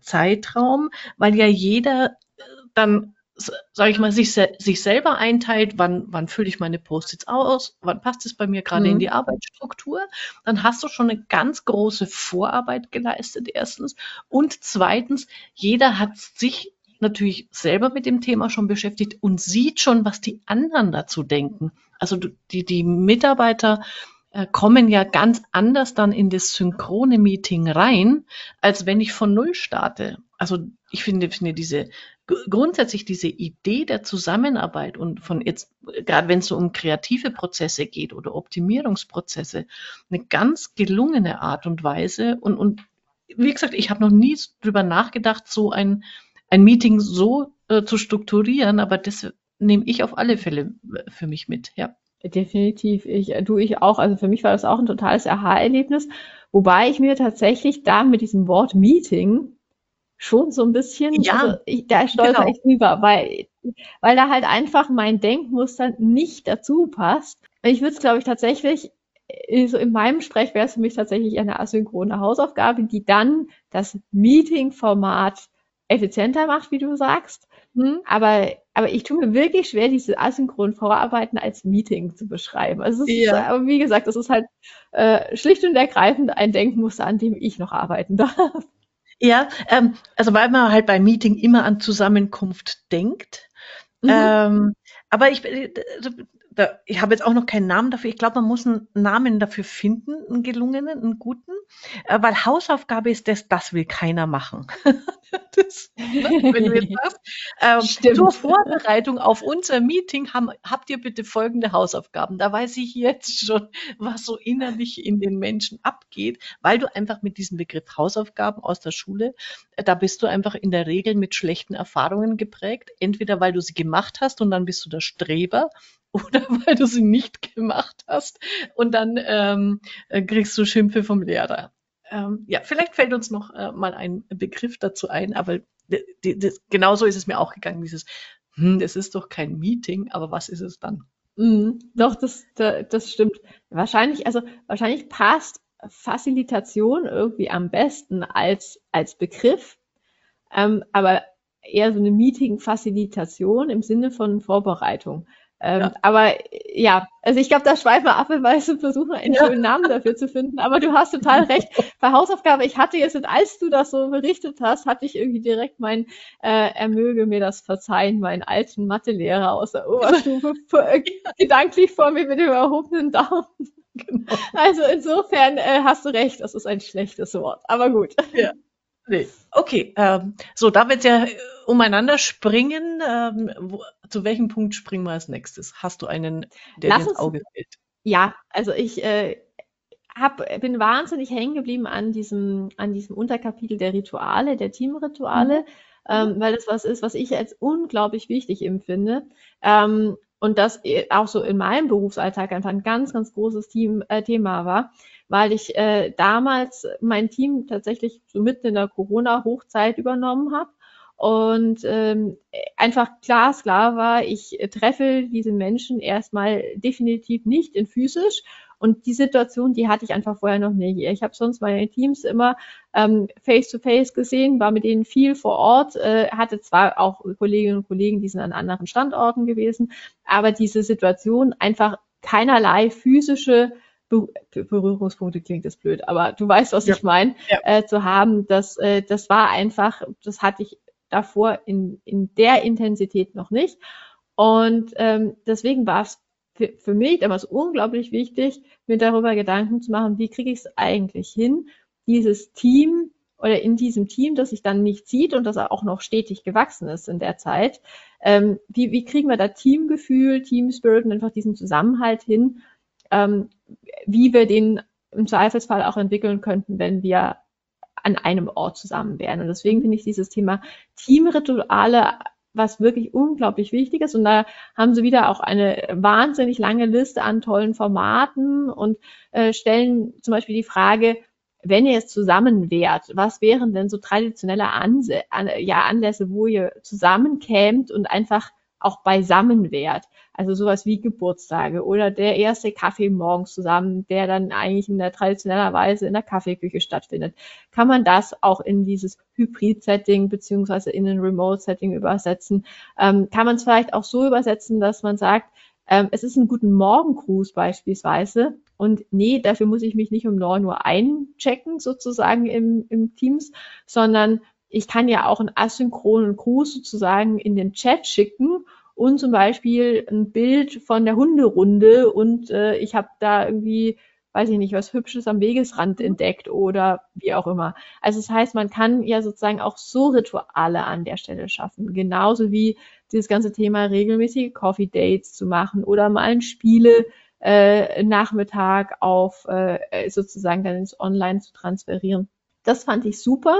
Zeitraum, weil ja jeder äh, dann sage ich mal, sich, sich selber einteilt, wann, wann fülle ich meine Post-its aus, wann passt es bei mir gerade mhm. in die Arbeitsstruktur, dann hast du schon eine ganz große Vorarbeit geleistet, erstens. Und zweitens, jeder hat sich natürlich selber mit dem Thema schon beschäftigt und sieht schon, was die anderen dazu denken. Also die, die Mitarbeiter äh, kommen ja ganz anders dann in das synchrone Meeting rein, als wenn ich von Null starte. Also ich finde, finde diese grundsätzlich diese Idee der Zusammenarbeit und von jetzt, gerade wenn es so um kreative Prozesse geht oder Optimierungsprozesse, eine ganz gelungene Art und Weise. Und, und wie gesagt, ich habe noch nie drüber nachgedacht, so ein, ein Meeting so äh, zu strukturieren, aber das nehme ich auf alle Fälle äh, für mich mit, ja. Definitiv, ich, äh, du, ich auch. Also für mich war das auch ein totales Aha-Erlebnis, wobei ich mir tatsächlich da mit diesem Wort Meeting schon so ein bisschen, ja, also ich, da stolper genau. ich drüber, weil, weil da halt einfach mein Denkmuster nicht dazu passt. Ich würde es, glaube ich, tatsächlich, äh, so in meinem Sprech wäre es für mich tatsächlich eine asynchrone Hausaufgabe, die dann das Meeting-Format effizienter macht, wie du sagst. Hm? Aber, aber ich tue mir wirklich schwer, diese asynchronen Vorarbeiten als Meeting zu beschreiben. Also es ist, ja. aber wie gesagt, das ist halt äh, schlicht und ergreifend ein Denkmuster, an dem ich noch arbeiten <laughs> darf. Ja, ähm, also weil man halt beim Meeting immer an Zusammenkunft denkt. Mhm. Ähm, aber ich, äh, da, ich habe jetzt auch noch keinen Namen dafür. Ich glaube, man muss einen Namen dafür finden, einen gelungenen, einen guten, äh, weil Hausaufgabe ist das, das will keiner machen. <laughs> das, ne, wenn du jetzt sagst, ähm, zur Vorbereitung auf unser Meeting haben, habt ihr bitte folgende Hausaufgaben. Da weiß ich jetzt schon, was so innerlich in den Menschen abgeht, weil du einfach mit diesem Begriff Hausaufgaben aus der Schule, äh, da bist du einfach in der Regel mit schlechten Erfahrungen geprägt. Entweder weil du sie gemacht hast und dann bist du der Streber oder <laughs> weil du sie nicht gemacht hast und dann ähm, äh, kriegst du Schimpfe vom Lehrer. Ähm, ja, vielleicht fällt uns noch äh, mal ein Begriff dazu ein, aber genauso ist es mir auch gegangen, dieses, hm, das ist doch kein Meeting, aber was ist es dann? Mm, doch, das, das stimmt. Wahrscheinlich, also wahrscheinlich passt Facilitation irgendwie am besten als, als Begriff, ähm, aber eher so eine Meeting-Facilitation im Sinne von Vorbereitung. Ähm, ja. Aber ja, also ich glaube, da schweifen wir ab, weil wir <laughs> versuchen, einen ja. schönen Namen dafür zu finden. Aber du hast total <laughs> recht. Bei Hausaufgabe, ich hatte jetzt, als du das so berichtet hast, hatte ich irgendwie direkt mein, äh, er möge mir das verzeihen, meinen alten Mathelehrer aus der Oberstufe <laughs> äh, gedanklich vor mir mit dem erhobenen Daumen. Genau. Also insofern äh, hast du recht, das ist ein schlechtes Wort. Aber gut. Ja. Nee. Okay, ähm, so, da wir jetzt ja äh, umeinander springen, ähm, wo, zu welchem Punkt springen wir als nächstes? Hast du einen, der Lass dir ins Auge fällt? Ja, also ich äh, hab, bin wahnsinnig hängen geblieben an diesem, an diesem Unterkapitel der Rituale, der Teamrituale. Mhm. ähm, weil das was ist, was ich als unglaublich wichtig empfinde. Ähm, und das auch so in meinem Berufsalltag einfach ein ganz, ganz großes Team, äh, Thema war, weil ich äh, damals mein Team tatsächlich so mitten in der Corona-Hochzeit übernommen habe und ähm, einfach glasklar war, ich treffe diese Menschen erstmal definitiv nicht in physisch. Und die Situation, die hatte ich einfach vorher noch nicht. Ich habe sonst meine Teams immer ähm, face-to-face gesehen, war mit denen viel vor Ort, äh, hatte zwar auch Kolleginnen und Kollegen, die sind an anderen Standorten gewesen, aber diese Situation einfach keinerlei physische Berührungspunkte klingt das blöd, aber du weißt, was ja. ich meine, ja. äh, zu haben, das, äh, das war einfach, das hatte ich davor in, in der Intensität noch nicht. Und ähm, deswegen war es für, für mich damals unglaublich wichtig, mir darüber Gedanken zu machen, wie kriege ich es eigentlich hin, dieses Team oder in diesem Team, das sich dann nicht sieht und das auch noch stetig gewachsen ist in der Zeit, ähm, wie, wie kriegen wir da Teamgefühl, Teamspirit und einfach diesen Zusammenhalt hin, ähm, wie wir den im Zweifelsfall auch entwickeln könnten, wenn wir an einem Ort zusammen wären. Und deswegen finde ich dieses Thema Teamrituale was wirklich unglaublich wichtig ist. Und da haben sie wieder auch eine wahnsinnig lange Liste an tollen Formaten und äh, stellen zum Beispiel die Frage, wenn ihr es zusammen wärt, was wären denn so traditionelle Anse an, ja, Anlässe, wo ihr zusammenkämt und einfach auch beisammen wärt? Also sowas wie Geburtstage oder der erste Kaffee morgens zusammen, der dann eigentlich in der traditioneller Weise in der Kaffeeküche stattfindet. Kann man das auch in dieses Hybrid-Setting beziehungsweise in ein Remote-Setting übersetzen? Ähm, kann man es vielleicht auch so übersetzen, dass man sagt, ähm, es ist ein guten Morgen-Cruise beispielsweise. Und nee, dafür muss ich mich nicht um 9 Uhr einchecken, sozusagen im, im Teams, sondern ich kann ja auch einen asynchronen Gruß sozusagen in den Chat schicken und zum Beispiel ein Bild von der Hunderunde und äh, ich habe da irgendwie, weiß ich nicht, was Hübsches am Wegesrand mhm. entdeckt oder wie auch immer. Also das heißt, man kann ja sozusagen auch so Rituale an der Stelle schaffen, genauso wie dieses ganze Thema regelmäßige Coffee Dates zu machen oder mal ein Spiele äh, Nachmittag auf äh, sozusagen dann ins Online zu transferieren. Das fand ich super.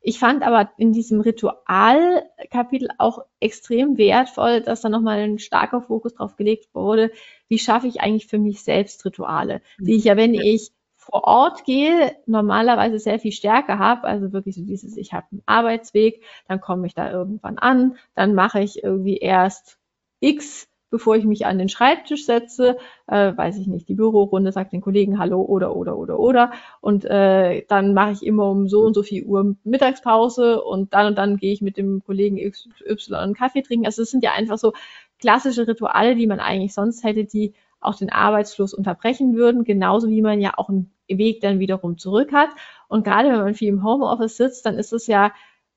Ich fand aber in diesem Ritualkapitel auch extrem wertvoll, dass da nochmal ein starker Fokus drauf gelegt wurde, wie schaffe ich eigentlich für mich selbst Rituale, die ich ja, wenn ich vor Ort gehe, normalerweise sehr viel stärker habe. Also wirklich so dieses, ich habe einen Arbeitsweg, dann komme ich da irgendwann an, dann mache ich irgendwie erst X bevor ich mich an den Schreibtisch setze, äh, weiß ich nicht, die Bürorunde sagt den Kollegen Hallo oder oder oder oder und äh, dann mache ich immer um so und so viel Uhr Mittagspause und dann und dann gehe ich mit dem Kollegen XY einen Kaffee trinken. Also es sind ja einfach so klassische Rituale, die man eigentlich sonst hätte, die auch den Arbeitsfluss unterbrechen würden, genauso wie man ja auch einen Weg dann wiederum zurück hat. Und gerade wenn man viel im Homeoffice sitzt, dann ist es ja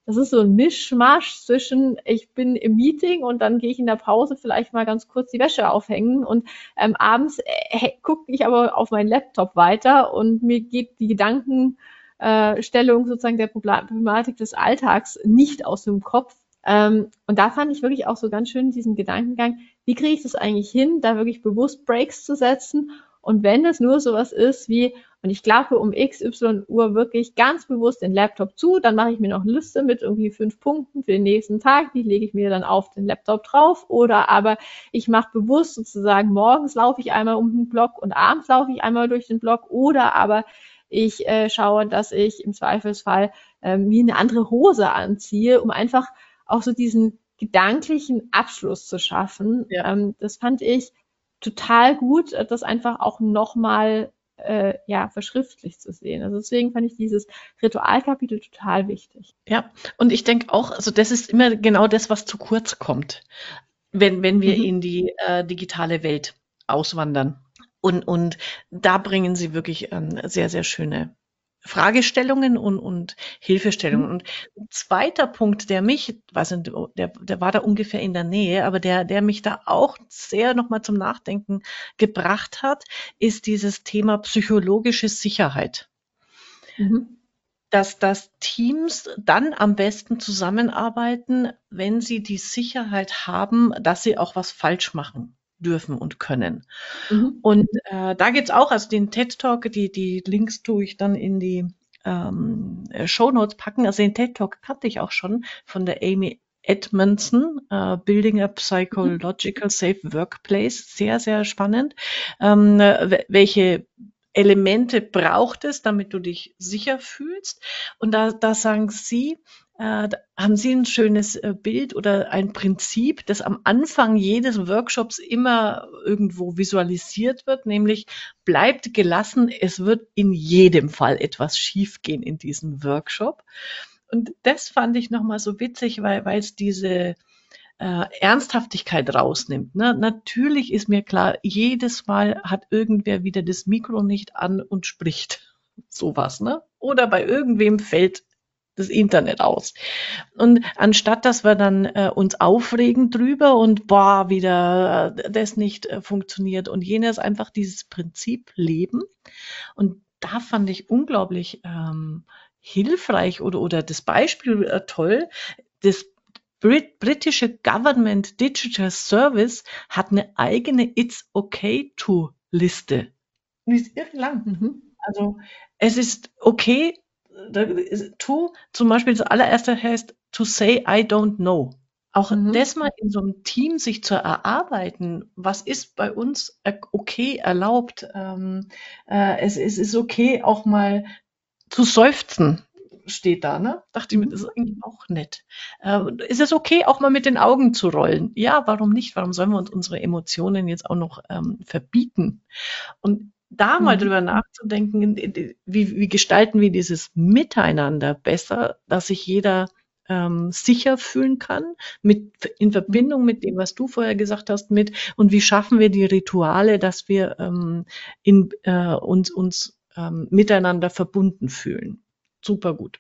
das ist so ein Mischmasch zwischen, ich bin im Meeting und dann gehe ich in der Pause vielleicht mal ganz kurz die Wäsche aufhängen und ähm, abends äh, gucke ich aber auf meinen Laptop weiter und mir geht die Gedankenstellung äh, sozusagen der Problematik des Alltags nicht aus dem Kopf. Ähm, und da fand ich wirklich auch so ganz schön diesen Gedankengang, wie kriege ich das eigentlich hin, da wirklich bewusst Breaks zu setzen und wenn es nur sowas ist wie, und ich klappe um XY Uhr wirklich ganz bewusst den Laptop zu, dann mache ich mir noch eine Liste mit irgendwie fünf Punkten für den nächsten Tag, die lege ich mir dann auf den Laptop drauf. Oder aber ich mache bewusst sozusagen, morgens laufe ich einmal um den Block und abends laufe ich einmal durch den Block. Oder aber ich äh, schaue, dass ich im Zweifelsfall äh, mir eine andere Hose anziehe, um einfach auch so diesen gedanklichen Abschluss zu schaffen. Ja. Ähm, das fand ich total gut, das einfach auch nochmal äh, ja, verschriftlich zu sehen. Also deswegen fand ich dieses Ritualkapitel total wichtig. Ja, und ich denke auch, also das ist immer genau das, was zu kurz kommt, wenn, wenn wir mhm. in die äh, digitale Welt auswandern. Und, und da bringen sie wirklich ähm, sehr, sehr schöne Fragestellungen und, und Hilfestellungen. Mhm. Und ein zweiter Punkt, der mich, weiß nicht, der, der war da ungefähr in der Nähe, aber der, der mich da auch sehr nochmal zum Nachdenken gebracht hat, ist dieses Thema psychologische Sicherheit. Mhm. Dass, dass Teams dann am besten zusammenarbeiten, wenn sie die Sicherheit haben, dass sie auch was falsch machen dürfen und können. Mhm. Und äh, da gibt's auch, also den TED Talk, die, die Links tue ich dann in die ähm, Show Notes packen. Also den TED Talk kannte ich auch schon von der Amy Edmondson, uh, Building a Psychological Safe Workplace. Sehr, sehr spannend. Ähm, welche Elemente braucht es, damit du dich sicher fühlst? Und da, da sagen sie, äh, haben Sie ein schönes äh, Bild oder ein Prinzip, das am Anfang jedes Workshops immer irgendwo visualisiert wird, nämlich bleibt gelassen, es wird in jedem Fall etwas schiefgehen in diesem Workshop. Und das fand ich nochmal so witzig, weil, es diese äh, Ernsthaftigkeit rausnimmt. Ne? Natürlich ist mir klar, jedes Mal hat irgendwer wieder das Mikro nicht an und spricht. <laughs> Sowas, ne? Oder bei irgendwem fällt das Internet aus. Und anstatt dass wir dann äh, uns aufregen drüber und boah, wieder äh, das nicht äh, funktioniert und jenes einfach dieses Prinzip leben. Und da fand ich unglaublich ähm, hilfreich oder, oder das Beispiel äh, toll. Das Brit britische Government Digital Service hat eine eigene It's Okay to Liste. Die ist irrlang. Mhm. Also es ist okay, to zum Beispiel das allererste heißt to say I don't know. Auch mhm. das mal in so einem Team sich zu erarbeiten, was ist bei uns okay erlaubt. Ähm, äh, es, es ist okay, auch mal zu seufzen, steht da, ne? Dachte ich mir, das ist eigentlich auch nett. Äh, ist es okay, auch mal mit den Augen zu rollen? Ja, warum nicht? Warum sollen wir uns unsere Emotionen jetzt auch noch ähm, verbieten? Und da mal mhm. drüber nachzudenken, wie, wie gestalten wir dieses Miteinander besser, dass sich jeder ähm, sicher fühlen kann, mit, in Verbindung mit dem, was du vorher gesagt hast, mit und wie schaffen wir die Rituale, dass wir ähm, in, äh, uns, uns ähm, miteinander verbunden fühlen. Super gut.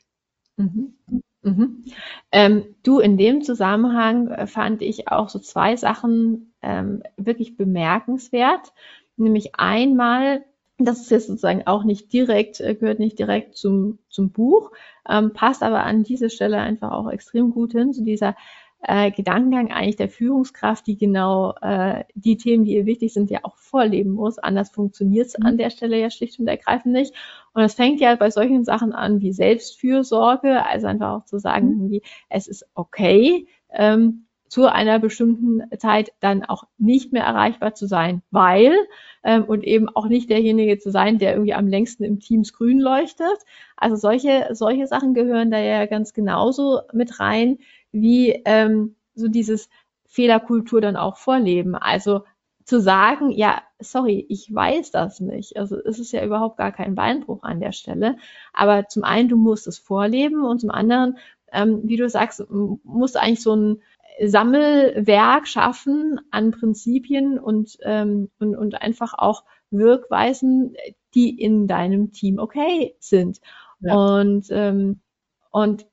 Mhm. Mhm. Ähm, du, in dem Zusammenhang äh, fand ich auch so zwei Sachen ähm, wirklich bemerkenswert. Nämlich einmal, das ist jetzt sozusagen auch nicht direkt, äh, gehört nicht direkt zum, zum Buch, ähm, passt aber an diese Stelle einfach auch extrem gut hin, zu dieser äh, Gedankengang eigentlich der Führungskraft, die genau äh, die Themen, die ihr wichtig sind, ja auch vorleben muss. Anders funktioniert es mhm. an der Stelle ja schlicht und ergreifend nicht. Und es fängt ja bei solchen Sachen an wie Selbstfürsorge, also einfach auch zu sagen, mhm. es ist okay, ähm, zu einer bestimmten Zeit dann auch nicht mehr erreichbar zu sein, weil ähm, und eben auch nicht derjenige zu sein, der irgendwie am längsten im Teams grün leuchtet. Also solche solche Sachen gehören da ja ganz genauso mit rein, wie ähm, so dieses Fehlerkultur dann auch vorleben. Also zu sagen, ja, sorry, ich weiß das nicht. Also es ist ja überhaupt gar kein Beinbruch an der Stelle. Aber zum einen, du musst es vorleben und zum anderen, ähm, wie du sagst, musst eigentlich so ein Sammelwerk schaffen an Prinzipien und, ähm, und, und einfach auch Wirkweisen, die in deinem Team okay sind. Ja. Und, ähm, und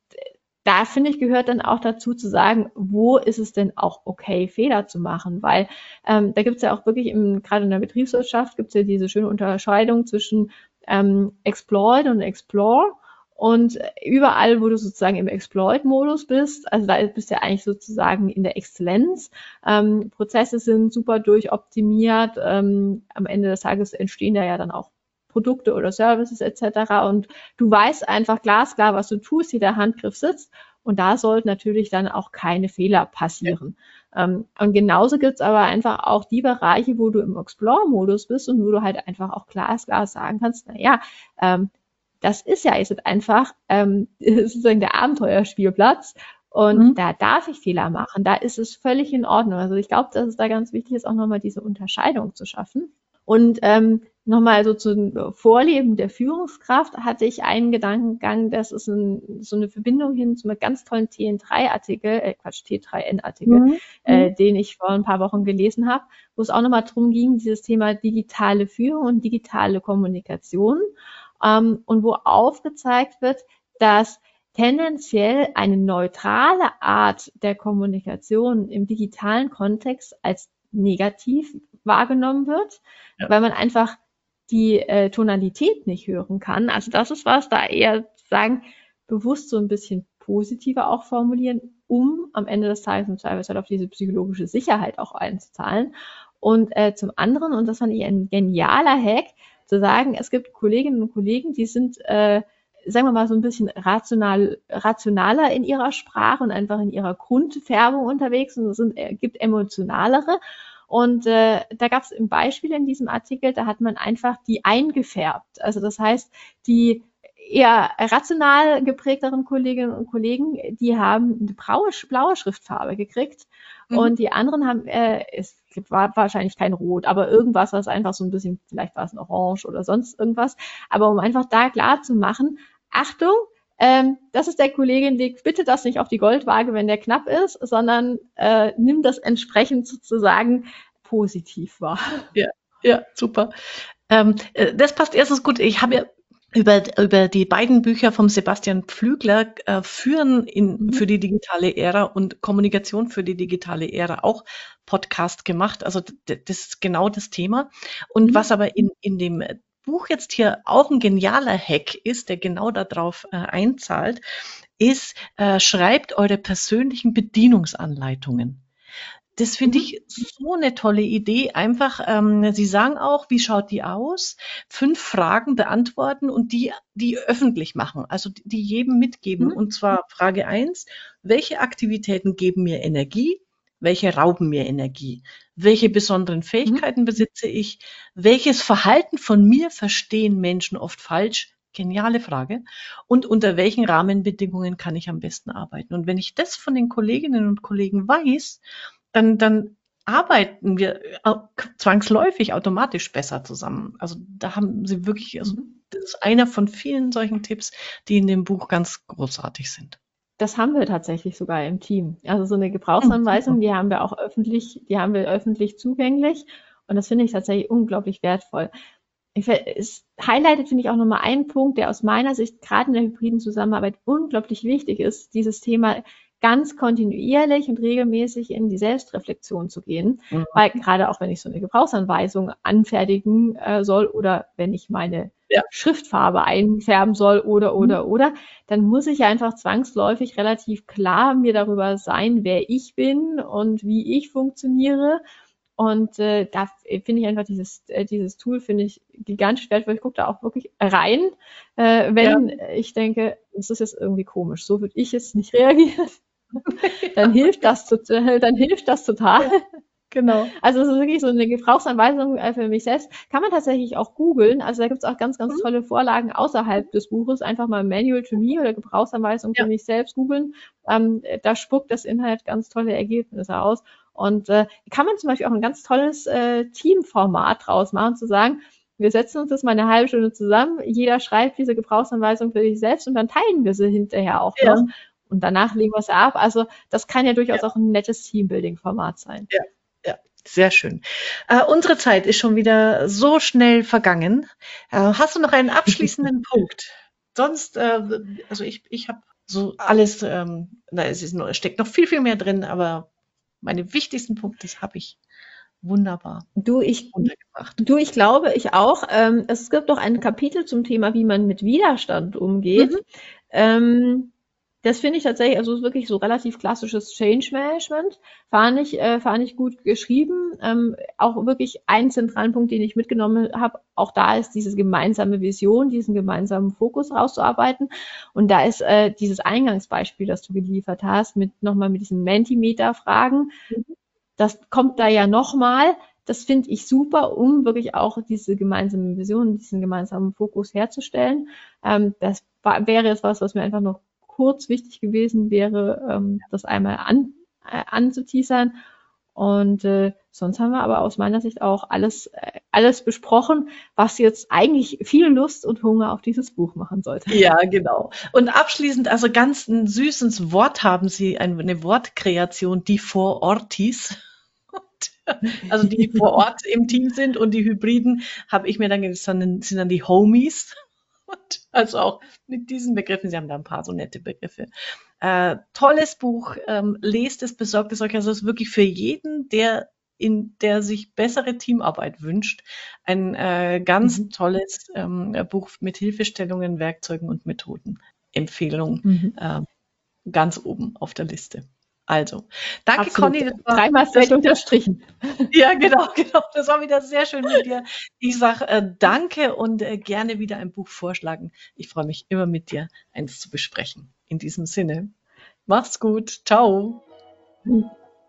da finde ich, gehört dann auch dazu zu sagen, wo ist es denn auch okay, Fehler zu machen? Weil ähm, da gibt es ja auch wirklich, im, gerade in der Betriebswirtschaft, gibt es ja diese schöne Unterscheidung zwischen ähm, Exploit und Explore. Und überall, wo du sozusagen im Exploit-Modus bist, also da bist du ja eigentlich sozusagen in der Exzellenz. Ähm, Prozesse sind super durchoptimiert. Ähm, am Ende des Tages entstehen da ja dann auch Produkte oder Services etc. Und du weißt einfach glasklar, was du tust, wie der Handgriff sitzt. Und da sollten natürlich dann auch keine Fehler passieren. Ja. Ähm, und genauso gibt's aber einfach auch die Bereiche, wo du im Explore-Modus bist und wo du halt einfach auch glasklar sagen kannst, na ja, ähm, das ist ja jetzt einfach ähm, <laughs> sozusagen der Abenteuerspielplatz. Und mhm. da darf ich Fehler machen. Da ist es völlig in Ordnung. Also ich glaube, dass es da ganz wichtig ist, auch nochmal diese Unterscheidung zu schaffen. Und ähm, nochmal so zum Vorleben der Führungskraft hatte ich einen Gedankengang, das ist ein, so eine Verbindung hin zu einem ganz tollen TN3-Artikel, äh Quatsch, T3N-Artikel, mhm. äh, den ich vor ein paar Wochen gelesen habe, wo es auch nochmal drum ging, dieses Thema digitale Führung und digitale Kommunikation ähm, und wo aufgezeigt wird, dass tendenziell eine neutrale Art der Kommunikation im digitalen Kontext als negativ wahrgenommen wird, ja. weil man einfach die äh, Tonalität nicht hören kann. Also das ist was, da eher sagen, bewusst so ein bisschen positiver auch formulieren, um am Ende des Tages im Zweifelsfall auf diese psychologische Sicherheit auch einzuzahlen. Und äh, zum anderen, und das fand ich ein genialer Hack, zu sagen, es gibt Kolleginnen und Kollegen, die sind äh, sagen wir mal, so ein bisschen rational, rationaler in ihrer Sprache und einfach in ihrer Grundfärbung unterwegs und es sind, äh, gibt emotionalere. Und äh, da gab es ein Beispiel in diesem Artikel, da hat man einfach die eingefärbt. Also das heißt, die eher rational geprägteren Kolleginnen und Kollegen, die haben eine blaue, blaue Schriftfarbe gekriegt mhm. und die anderen haben, äh, es war wahrscheinlich kein Rot, aber irgendwas, was einfach so ein bisschen, vielleicht war es ein Orange oder sonst irgendwas, aber um einfach da klar zu machen, Achtung, ähm, das ist der Kollegin, leg bitte das nicht auf die Goldwaage, wenn der knapp ist, sondern äh, nimm das entsprechend sozusagen positiv wahr. Ja, ja, super. Ähm, äh, das passt erstens gut. Ich habe ja über, über die beiden Bücher vom Sebastian Pflügler äh, Führen in, mhm. für die digitale Ära und Kommunikation für die digitale Ära auch Podcast gemacht. Also das ist genau das Thema. Und mhm. was aber in, in dem Buch jetzt hier auch ein genialer Hack ist, der genau darauf äh, einzahlt, ist, äh, schreibt eure persönlichen Bedienungsanleitungen. Das finde mhm. ich so eine tolle Idee. Einfach, ähm, Sie sagen auch, wie schaut die aus? Fünf Fragen beantworten und die, die öffentlich machen, also die jedem mitgeben. Mhm. Und zwar Frage eins: welche Aktivitäten geben mir Energie? Welche rauben mir Energie? Welche besonderen mhm. Fähigkeiten mhm. besitze ich? Welches Verhalten von mir verstehen Menschen oft falsch? Geniale Frage. Und unter welchen Rahmenbedingungen kann ich am besten arbeiten? Und wenn ich das von den Kolleginnen und Kollegen weiß, dann, dann arbeiten wir zwangsläufig automatisch besser zusammen. Also da haben sie wirklich, also mhm. das ist einer von vielen solchen Tipps, die in dem Buch ganz großartig sind. Das haben wir tatsächlich sogar im Team. Also so eine Gebrauchsanweisung, die haben wir auch öffentlich, die haben wir öffentlich zugänglich. Und das finde ich tatsächlich unglaublich wertvoll. Ich, es highlightet, finde ich, auch nochmal einen Punkt, der aus meiner Sicht gerade in der hybriden Zusammenarbeit unglaublich wichtig ist, dieses Thema ganz kontinuierlich und regelmäßig in die Selbstreflexion zu gehen, mhm. weil gerade auch wenn ich so eine Gebrauchsanweisung anfertigen äh, soll oder wenn ich meine ja. Schriftfarbe einfärben soll oder mhm. oder mhm. oder, dann muss ich einfach zwangsläufig relativ klar mir darüber sein, wer ich bin und wie ich funktioniere. Und äh, da finde ich einfach dieses, äh, dieses Tool, finde ich gigantisch wertvoll. Ich gucke da auch wirklich rein, äh, wenn ja. ich denke, es ist jetzt irgendwie komisch, so würde ich jetzt nicht <laughs> reagieren dann hilft das, dann hilft das total. Genau. Also es ist wirklich so eine Gebrauchsanweisung äh, für mich selbst. Kann man tatsächlich auch googeln. Also da gibt es auch ganz, ganz mhm. tolle Vorlagen außerhalb des Buches. Einfach mal Manual to Me oder Gebrauchsanweisung ja. für mich selbst googeln. Ähm, da spuckt das Inhalt ganz tolle Ergebnisse aus. Und äh, kann man zum Beispiel auch ein ganz tolles äh, Teamformat draus machen, zu sagen, wir setzen uns das mal eine halbe Stunde zusammen, jeder schreibt diese Gebrauchsanweisung für sich selbst und dann teilen wir sie hinterher auch ja. noch und danach legen wir es ab. Also das kann ja durchaus ja. auch ein nettes Teambuilding-Format sein. Ja. ja. Sehr schön. Äh, unsere Zeit ist schon wieder so schnell vergangen. Äh, hast du noch einen abschließenden <laughs> Punkt? Sonst, äh, also ich, ich habe so alles, ähm, na, es, ist noch, es steckt noch viel, viel mehr drin, aber meine wichtigsten Punkte habe ich wunderbar du, ich, Du, ich glaube, ich auch. Ähm, es gibt noch ein Kapitel zum Thema, wie man mit Widerstand umgeht. Mhm. Ähm, das finde ich tatsächlich, also ist wirklich so relativ klassisches Change Management. Fand ich, äh, fand ich gut geschrieben. Ähm, auch wirklich einen zentralen Punkt, den ich mitgenommen habe, auch da ist diese gemeinsame Vision, diesen gemeinsamen Fokus rauszuarbeiten. Und da ist äh, dieses Eingangsbeispiel, das du geliefert hast, mit nochmal mit diesen Mentimeter-Fragen. Das kommt da ja nochmal. Das finde ich super, um wirklich auch diese gemeinsame Vision, diesen gemeinsamen Fokus herzustellen. Ähm, das war, wäre jetzt was, was mir einfach noch kurz wichtig gewesen wäre, ähm, das einmal an, äh, anzuteasern. Und äh, sonst haben wir aber aus meiner Sicht auch alles, äh, alles besprochen, was jetzt eigentlich viel Lust und Hunger auf dieses Buch machen sollte. Ja, genau. Und abschließend, also ganz ein süßes Wort haben Sie, eine Wortkreation, die vor Ortis. <laughs> also die vor Ort im Team sind und die Hybriden, habe ich mir dann gesagt, sind dann die Homies. Also auch mit diesen Begriffen, Sie haben da ein paar so nette Begriffe. Äh, tolles Buch, ähm, lest es, besorgt es euch. Also es ist wirklich für jeden, der in der sich bessere Teamarbeit wünscht, ein äh, ganz mhm. tolles ähm, Buch mit Hilfestellungen, Werkzeugen und Methoden. Empfehlung mhm. äh, ganz oben auf der Liste. Also, danke Absolut. Conny. Dreimal Feld unterstrichen. <laughs> Ja, genau, genau. Das war wieder sehr schön mit dir. Ich sage äh, danke und äh, gerne wieder ein Buch vorschlagen. Ich freue mich immer mit dir, eins zu besprechen. In diesem Sinne, mach's gut. Ciao.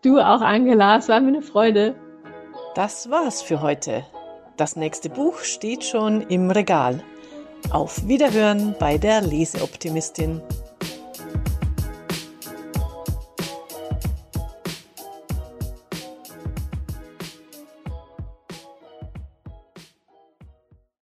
Du auch, Angela. Es war mir eine Freude. Das war's für heute. Das nächste Buch steht schon im Regal. Auf Wiederhören bei der Leseoptimistin.